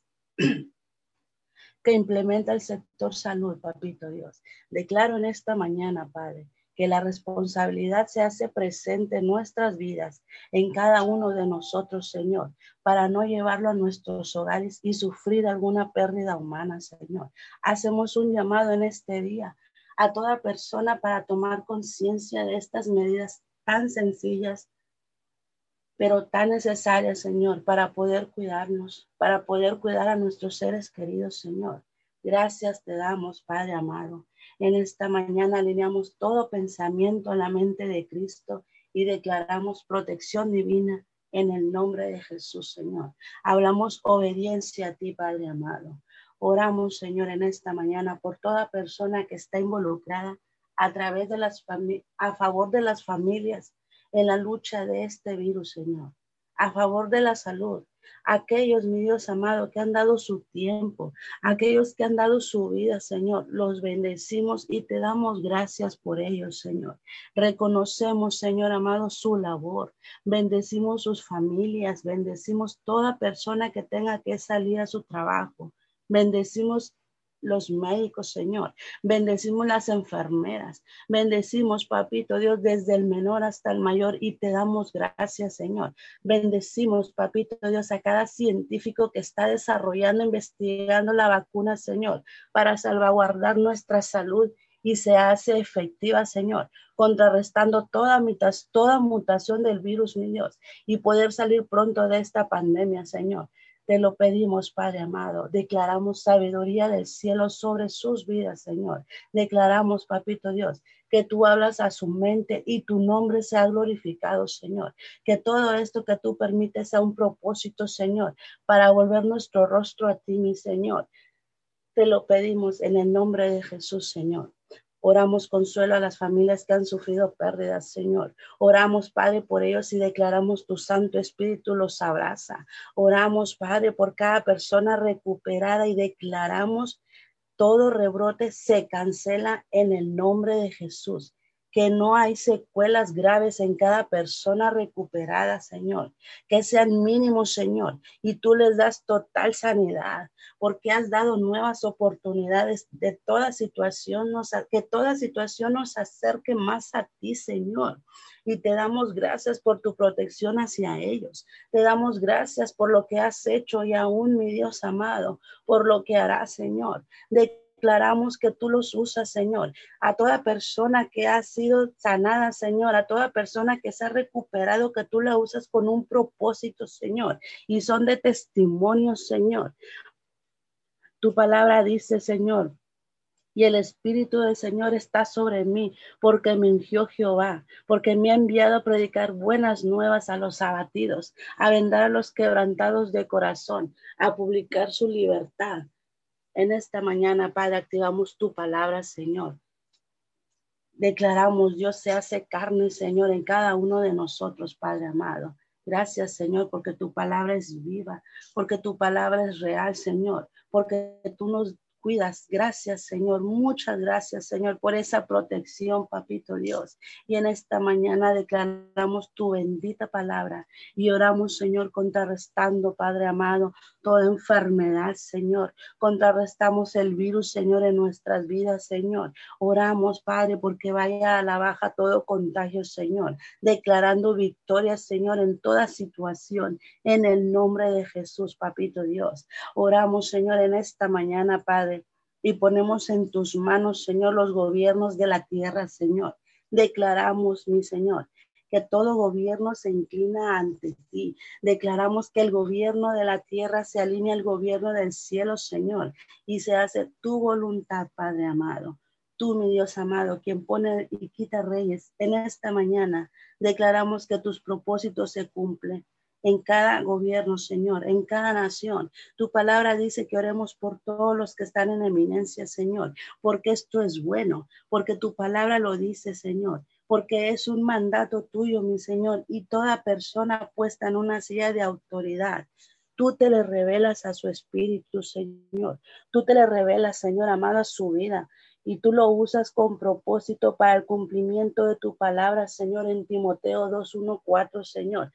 C: que implementa el sector salud, papito Dios. Declaro en esta mañana, Padre, que la responsabilidad se hace presente en nuestras vidas, en cada uno de nosotros, Señor, para no llevarlo a nuestros hogares y sufrir alguna pérdida humana, Señor. Hacemos un llamado en este día a toda persona para tomar conciencia de estas medidas tan sencillas, pero tan necesarias, Señor, para poder cuidarnos, para poder cuidar a nuestros seres queridos, Señor. Gracias te damos, Padre amado. En esta mañana alineamos todo pensamiento a la mente de Cristo y declaramos protección divina en el nombre de Jesús, Señor. Hablamos obediencia a ti, Padre amado. Oramos, Señor, en esta mañana por toda persona que está involucrada a través de las a favor de las familias en la lucha de este virus, Señor, a favor de la salud, aquellos, mi Dios amado, que han dado su tiempo, aquellos que han dado su vida, Señor, los bendecimos y te damos gracias por ellos, Señor. Reconocemos, Señor amado, su labor, bendecimos sus familias, bendecimos toda persona que tenga que salir a su trabajo, bendecimos los médicos, Señor. Bendecimos las enfermeras. Bendecimos, papito Dios, desde el menor hasta el mayor y te damos gracias, Señor. Bendecimos, papito Dios, a cada científico que está desarrollando, investigando la vacuna, Señor, para salvaguardar nuestra salud y se hace efectiva, Señor, contrarrestando toda, toda mutación del virus, mi Dios, y poder salir pronto de esta pandemia, Señor. Te lo pedimos, Padre amado. Declaramos sabiduría del cielo sobre sus vidas, Señor. Declaramos, Papito Dios, que tú hablas a su mente y tu nombre sea glorificado, Señor. Que todo esto que tú permites sea un propósito, Señor, para volver nuestro rostro a ti, mi Señor. Te lo pedimos en el nombre de Jesús, Señor. Oramos consuelo a las familias que han sufrido pérdidas, Señor. Oramos, Padre, por ellos y declaramos tu Santo Espíritu los abraza. Oramos, Padre, por cada persona recuperada y declaramos todo rebrote se cancela en el nombre de Jesús que no hay secuelas graves en cada persona recuperada, Señor, que sean mínimos, Señor, y tú les das total sanidad, porque has dado nuevas oportunidades de toda situación, que toda situación nos acerque más a ti, Señor. Y te damos gracias por tu protección hacia ellos. Te damos gracias por lo que has hecho y aún, mi Dios amado, por lo que harás, Señor. Declaramos que tú los usas, Señor. A toda persona que ha sido sanada, Señor, a toda persona que se ha recuperado, que tú la usas con un propósito, Señor. Y son de testimonio, Señor. Tu palabra dice, Señor, y el Espíritu del Señor está sobre mí, porque me ungió Jehová, porque me ha enviado a predicar buenas nuevas a los abatidos, a vendar a los quebrantados de corazón, a publicar su libertad en esta mañana, Padre, activamos tu palabra, Señor. Declaramos, Dios se hace carne, Señor, en cada uno de nosotros, Padre amado. Gracias, Señor, porque tu palabra es viva, porque tu palabra es real, Señor, porque tú nos cuidas. Gracias, Señor. Muchas gracias, Señor, por esa protección, papito Dios. Y en esta mañana declaramos tu bendita palabra y oramos, Señor, contrarrestando, Padre amado, toda enfermedad, Señor. Contrarrestamos el virus, Señor, en nuestras vidas, Señor. Oramos, Padre, porque vaya a la baja todo contagio, Señor. Declarando victoria, Señor, en toda situación. En el nombre de Jesús, papito Dios. Oramos, Señor, en esta mañana, Padre y ponemos en tus manos, Señor, los gobiernos de la tierra, Señor. Declaramos, mi Señor, que todo gobierno se inclina ante ti. Declaramos que el gobierno de la tierra se alinea al gobierno del cielo, Señor, y se hace tu voluntad, Padre amado. Tú, mi Dios amado, quien pone y quita reyes, en esta mañana declaramos que tus propósitos se cumplen en cada gobierno, Señor, en cada nación. Tu palabra dice que oremos por todos los que están en eminencia, Señor, porque esto es bueno, porque tu palabra lo dice, Señor porque es un mandato tuyo, mi Señor, y toda persona puesta en una silla de autoridad. Tú te le revelas a su espíritu, Señor. Tú te le revelas, Señor, amado, a su vida. Y tú lo usas con propósito para el cumplimiento de tu palabra, Señor, en Timoteo 2.1.4, Señor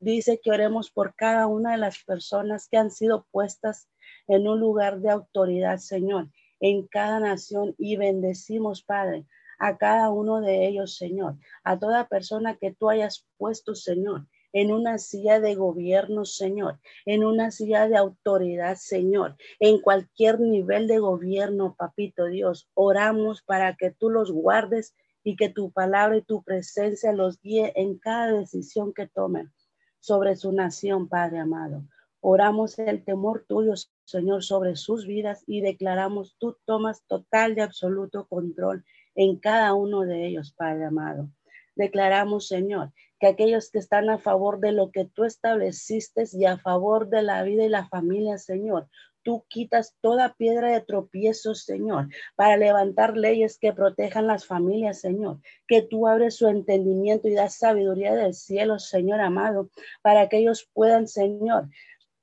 C: dice que oremos por cada una de las personas que han sido puestas en un lugar de autoridad, Señor, en cada nación y bendecimos, Padre, a cada uno de ellos, Señor, a toda persona que tú hayas puesto, Señor, en una silla de gobierno, Señor, en una silla de autoridad, Señor, en cualquier nivel de gobierno, papito Dios. Oramos para que tú los guardes y que tu palabra y tu presencia los guíe en cada decisión que tomen sobre su nación, Padre amado. Oramos el temor tuyo, Señor, sobre sus vidas y declaramos tú tomas total y absoluto control en cada uno de ellos, Padre amado. Declaramos, Señor, que aquellos que están a favor de lo que tú estableciste y a favor de la vida y la familia, Señor, tú quitas toda piedra de tropiezo, Señor, para levantar leyes que protejan las familias, Señor. Que tú abres su entendimiento y das sabiduría del cielo, Señor amado, para que ellos puedan, Señor,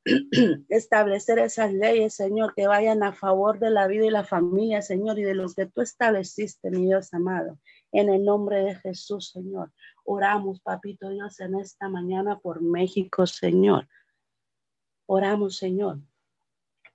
C: establecer esas leyes, Señor, que vayan a favor de la vida y la familia, Señor, y de los que tú estableciste, mi Dios amado. En el nombre de Jesús, Señor. Oramos, papito Dios, en esta mañana por México, Señor. Oramos, Señor,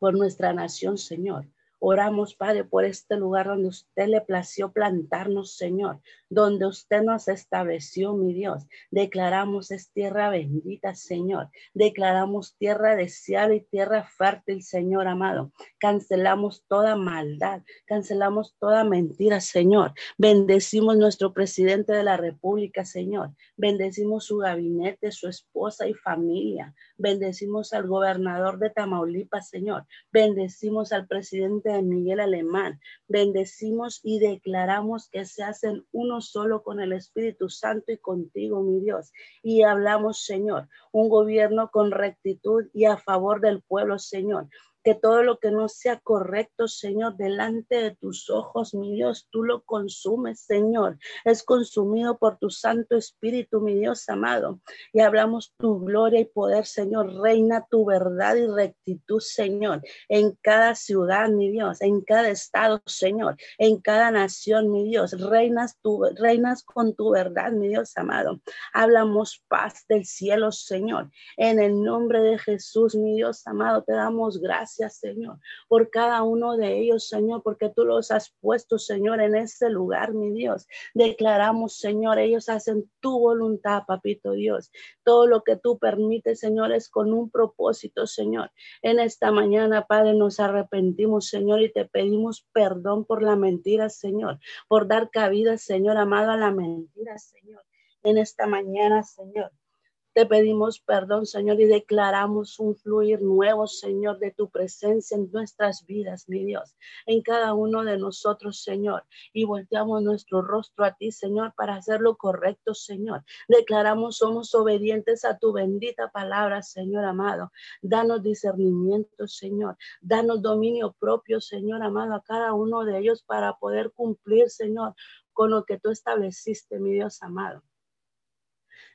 C: por nuestra nación, Señor. Oramos, Padre, por este lugar donde usted le plació plantarnos, Señor, donde usted nos estableció, mi Dios. Declaramos es tierra bendita, Señor. Declaramos tierra deseada y tierra fértil, Señor amado. Cancelamos toda maldad, cancelamos toda mentira, Señor. Bendecimos nuestro presidente de la República, Señor. Bendecimos su gabinete, su esposa y familia. Bendecimos al gobernador de Tamaulipas, Señor. Bendecimos al presidente de Miguel Alemán. Bendecimos y declaramos que se hacen uno solo con el Espíritu Santo y contigo, mi Dios. Y hablamos, Señor, un gobierno con rectitud y a favor del pueblo, Señor que todo lo que no sea correcto, Señor, delante de tus ojos, mi Dios, tú lo consumes, Señor. Es consumido por tu Santo Espíritu, mi Dios amado. Y hablamos tu gloria y poder, Señor. Reina tu verdad y rectitud, Señor, en cada ciudad, mi Dios, en cada estado, Señor, en cada nación, mi Dios. Reinas, tu, reinas con tu verdad, mi Dios amado. Hablamos paz del cielo, Señor. En el nombre de Jesús, mi Dios amado, te damos gracias gracias, Señor, por cada uno de ellos, Señor, porque tú los has puesto, Señor, en este lugar, mi Dios. Declaramos, Señor, ellos hacen tu voluntad, papito Dios. Todo lo que tú permites, Señor, es con un propósito, Señor. En esta mañana, Padre, nos arrepentimos, Señor, y te pedimos perdón por la mentira, Señor, por dar cabida, Señor, amado, a la mentira, Señor. En esta mañana, Señor. Te pedimos perdón, Señor, y declaramos un fluir nuevo, Señor, de tu presencia en nuestras vidas, mi Dios, en cada uno de nosotros, Señor. Y volteamos nuestro rostro a ti, Señor, para hacer lo correcto, Señor. Declaramos, somos obedientes a tu bendita palabra, Señor amado. Danos discernimiento, Señor. Danos dominio propio, Señor amado, a cada uno de ellos para poder cumplir, Señor, con lo que tú estableciste, mi Dios amado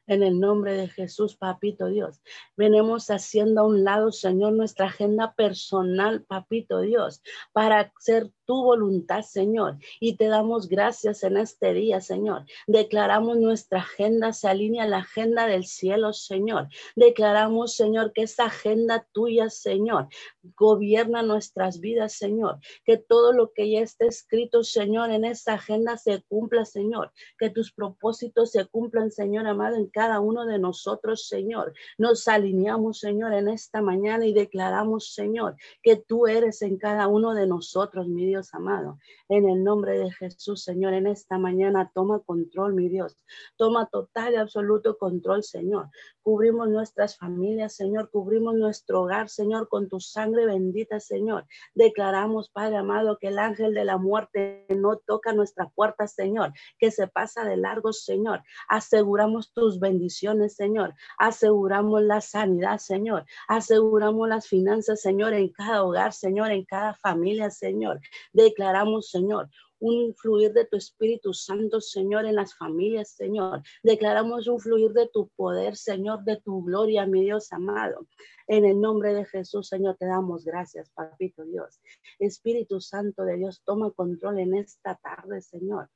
C: en el nombre de Jesús, papito Dios. Venimos haciendo a un lado, Señor, nuestra agenda personal, papito Dios, para hacer tu voluntad, Señor. Y te damos gracias en este día, Señor. Declaramos nuestra agenda se alinea a la agenda del cielo, Señor. Declaramos, Señor, que esa agenda tuya, Señor, gobierna nuestras vidas, Señor. Que todo lo que ya está escrito, Señor, en esa agenda se cumpla, Señor. Que tus propósitos se cumplan, Señor amado, en cada uno de nosotros, Señor. Nos alineamos, Señor, en esta mañana y declaramos, Señor, que tú eres en cada uno de nosotros, mi Dios amado. En el nombre de Jesús, Señor, en esta mañana toma control, mi Dios. Toma total y absoluto control, Señor. Cubrimos nuestras familias, Señor. Cubrimos nuestro hogar, Señor, con tu sangre bendita, Señor. Declaramos, Padre amado, que el ángel de la muerte no toca nuestra puerta, Señor, que se pasa de largo, Señor. Aseguramos tus bendiciones, Señor. Aseguramos la sanidad, Señor. Aseguramos las finanzas, Señor, en cada hogar, Señor, en cada familia, Señor. Declaramos, Señor, un fluir de tu Espíritu Santo, Señor, en las familias, Señor. Declaramos un fluir de tu poder, Señor, de tu gloria, mi Dios amado. En el nombre de Jesús, Señor, te damos gracias, Papito Dios. Espíritu Santo de Dios, toma control en esta tarde, Señor.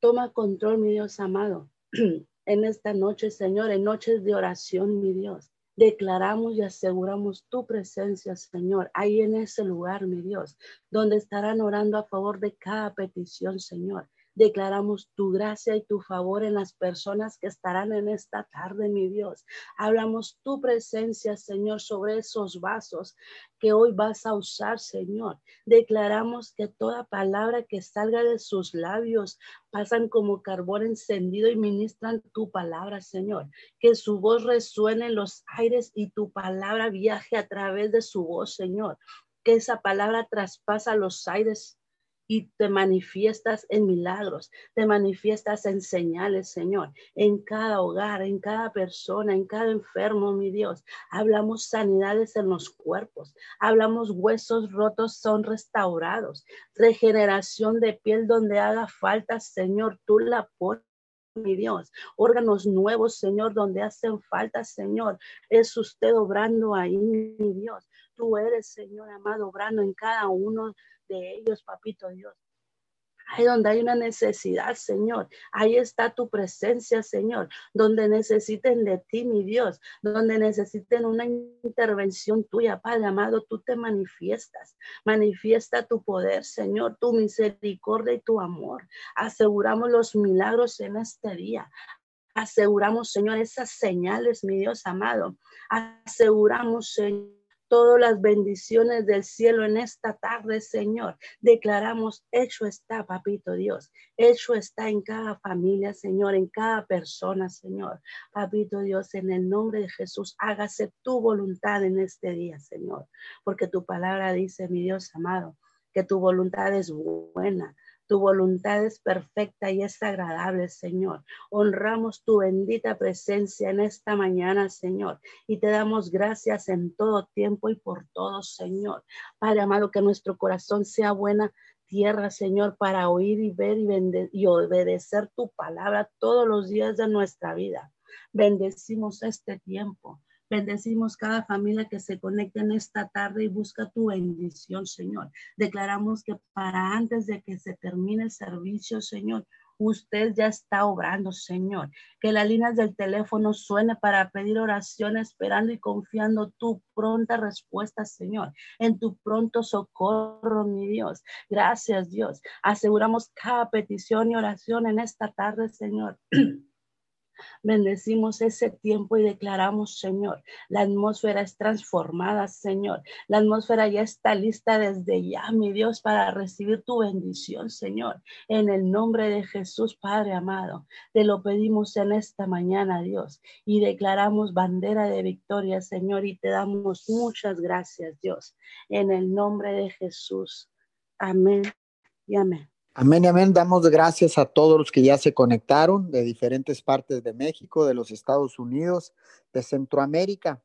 C: Toma control, mi Dios amado, en esta noche, Señor, en noches de oración, mi Dios. Declaramos y aseguramos tu presencia, Señor, ahí en ese lugar, mi Dios, donde estarán orando a favor de cada petición, Señor. Declaramos tu gracia y tu favor en las personas que estarán en esta tarde, mi Dios. Hablamos tu presencia, Señor, sobre esos vasos que hoy vas a usar, Señor. Declaramos que toda palabra que salga de sus labios pasan como carbón encendido y ministran tu palabra, Señor. Que su voz resuene en los aires y tu palabra viaje a través de su voz, Señor. Que esa palabra traspasa los aires y te manifiestas en milagros, te manifiestas en señales, Señor, en cada hogar, en cada persona, en cada enfermo, mi Dios. Hablamos sanidades en los cuerpos, hablamos huesos rotos son restaurados, regeneración de piel donde haga falta, Señor, tú la pones mi Dios. Órganos nuevos, Señor, donde hacen falta, Señor. Es usted obrando ahí, mi Dios. Tú eres, Señor amado, obrando en cada uno de ellos, papito Dios. Ahí donde hay una necesidad, Señor. Ahí está tu presencia, Señor. Donde necesiten de ti, mi Dios. Donde necesiten una intervención tuya, Padre amado, tú te manifiestas. Manifiesta tu poder, Señor, tu misericordia y tu amor. Aseguramos los milagros en este día. Aseguramos, Señor, esas señales, mi Dios amado. Aseguramos, Señor todas las bendiciones del cielo en esta tarde, Señor. Declaramos, hecho está, papito Dios. Hecho está en cada familia, Señor, en cada persona, Señor. Papito Dios, en el nombre de Jesús, hágase tu voluntad en este día, Señor. Porque tu palabra dice, mi Dios amado, que tu voluntad es buena, tu voluntad es perfecta y es agradable, Señor. Honramos tu bendita presencia en esta mañana, Señor, y te damos gracias en todo tiempo y por todo, Señor. Padre amado, que nuestro corazón sea buena tierra, Señor, para oír y ver y, y obedecer tu palabra todos los días de nuestra vida. Bendecimos este tiempo. Bendecimos cada familia que se conecte en esta tarde y busca tu bendición, Señor. Declaramos que para antes de que se termine el servicio, Señor, usted ya está obrando, Señor. Que las líneas del teléfono suene para pedir oración, esperando y confiando tu pronta respuesta, Señor, en tu pronto socorro, mi Dios. Gracias, Dios. Aseguramos cada petición y oración en esta tarde, Señor. Bendecimos ese tiempo y declaramos, Señor, la atmósfera es transformada, Señor. La atmósfera ya está lista desde ya, mi Dios, para recibir tu bendición, Señor. En el nombre de Jesús, Padre amado, te lo pedimos en esta mañana, Dios, y declaramos bandera de victoria, Señor, y te damos muchas gracias, Dios. En el nombre de Jesús. Amén y amén.
A: Amén y amén. Damos gracias a todos los que ya se conectaron de diferentes partes de México, de los Estados Unidos, de Centroamérica.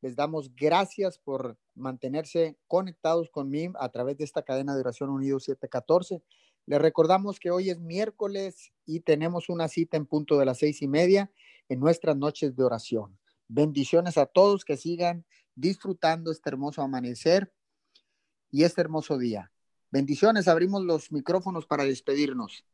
A: Les damos gracias por mantenerse conectados conmigo a través de esta cadena de oración Unido 714. Les recordamos que hoy es miércoles y tenemos una cita en punto de las seis y media en nuestras noches de oración. Bendiciones a todos que sigan disfrutando este hermoso amanecer y este hermoso día. Bendiciones, abrimos los micrófonos para despedirnos.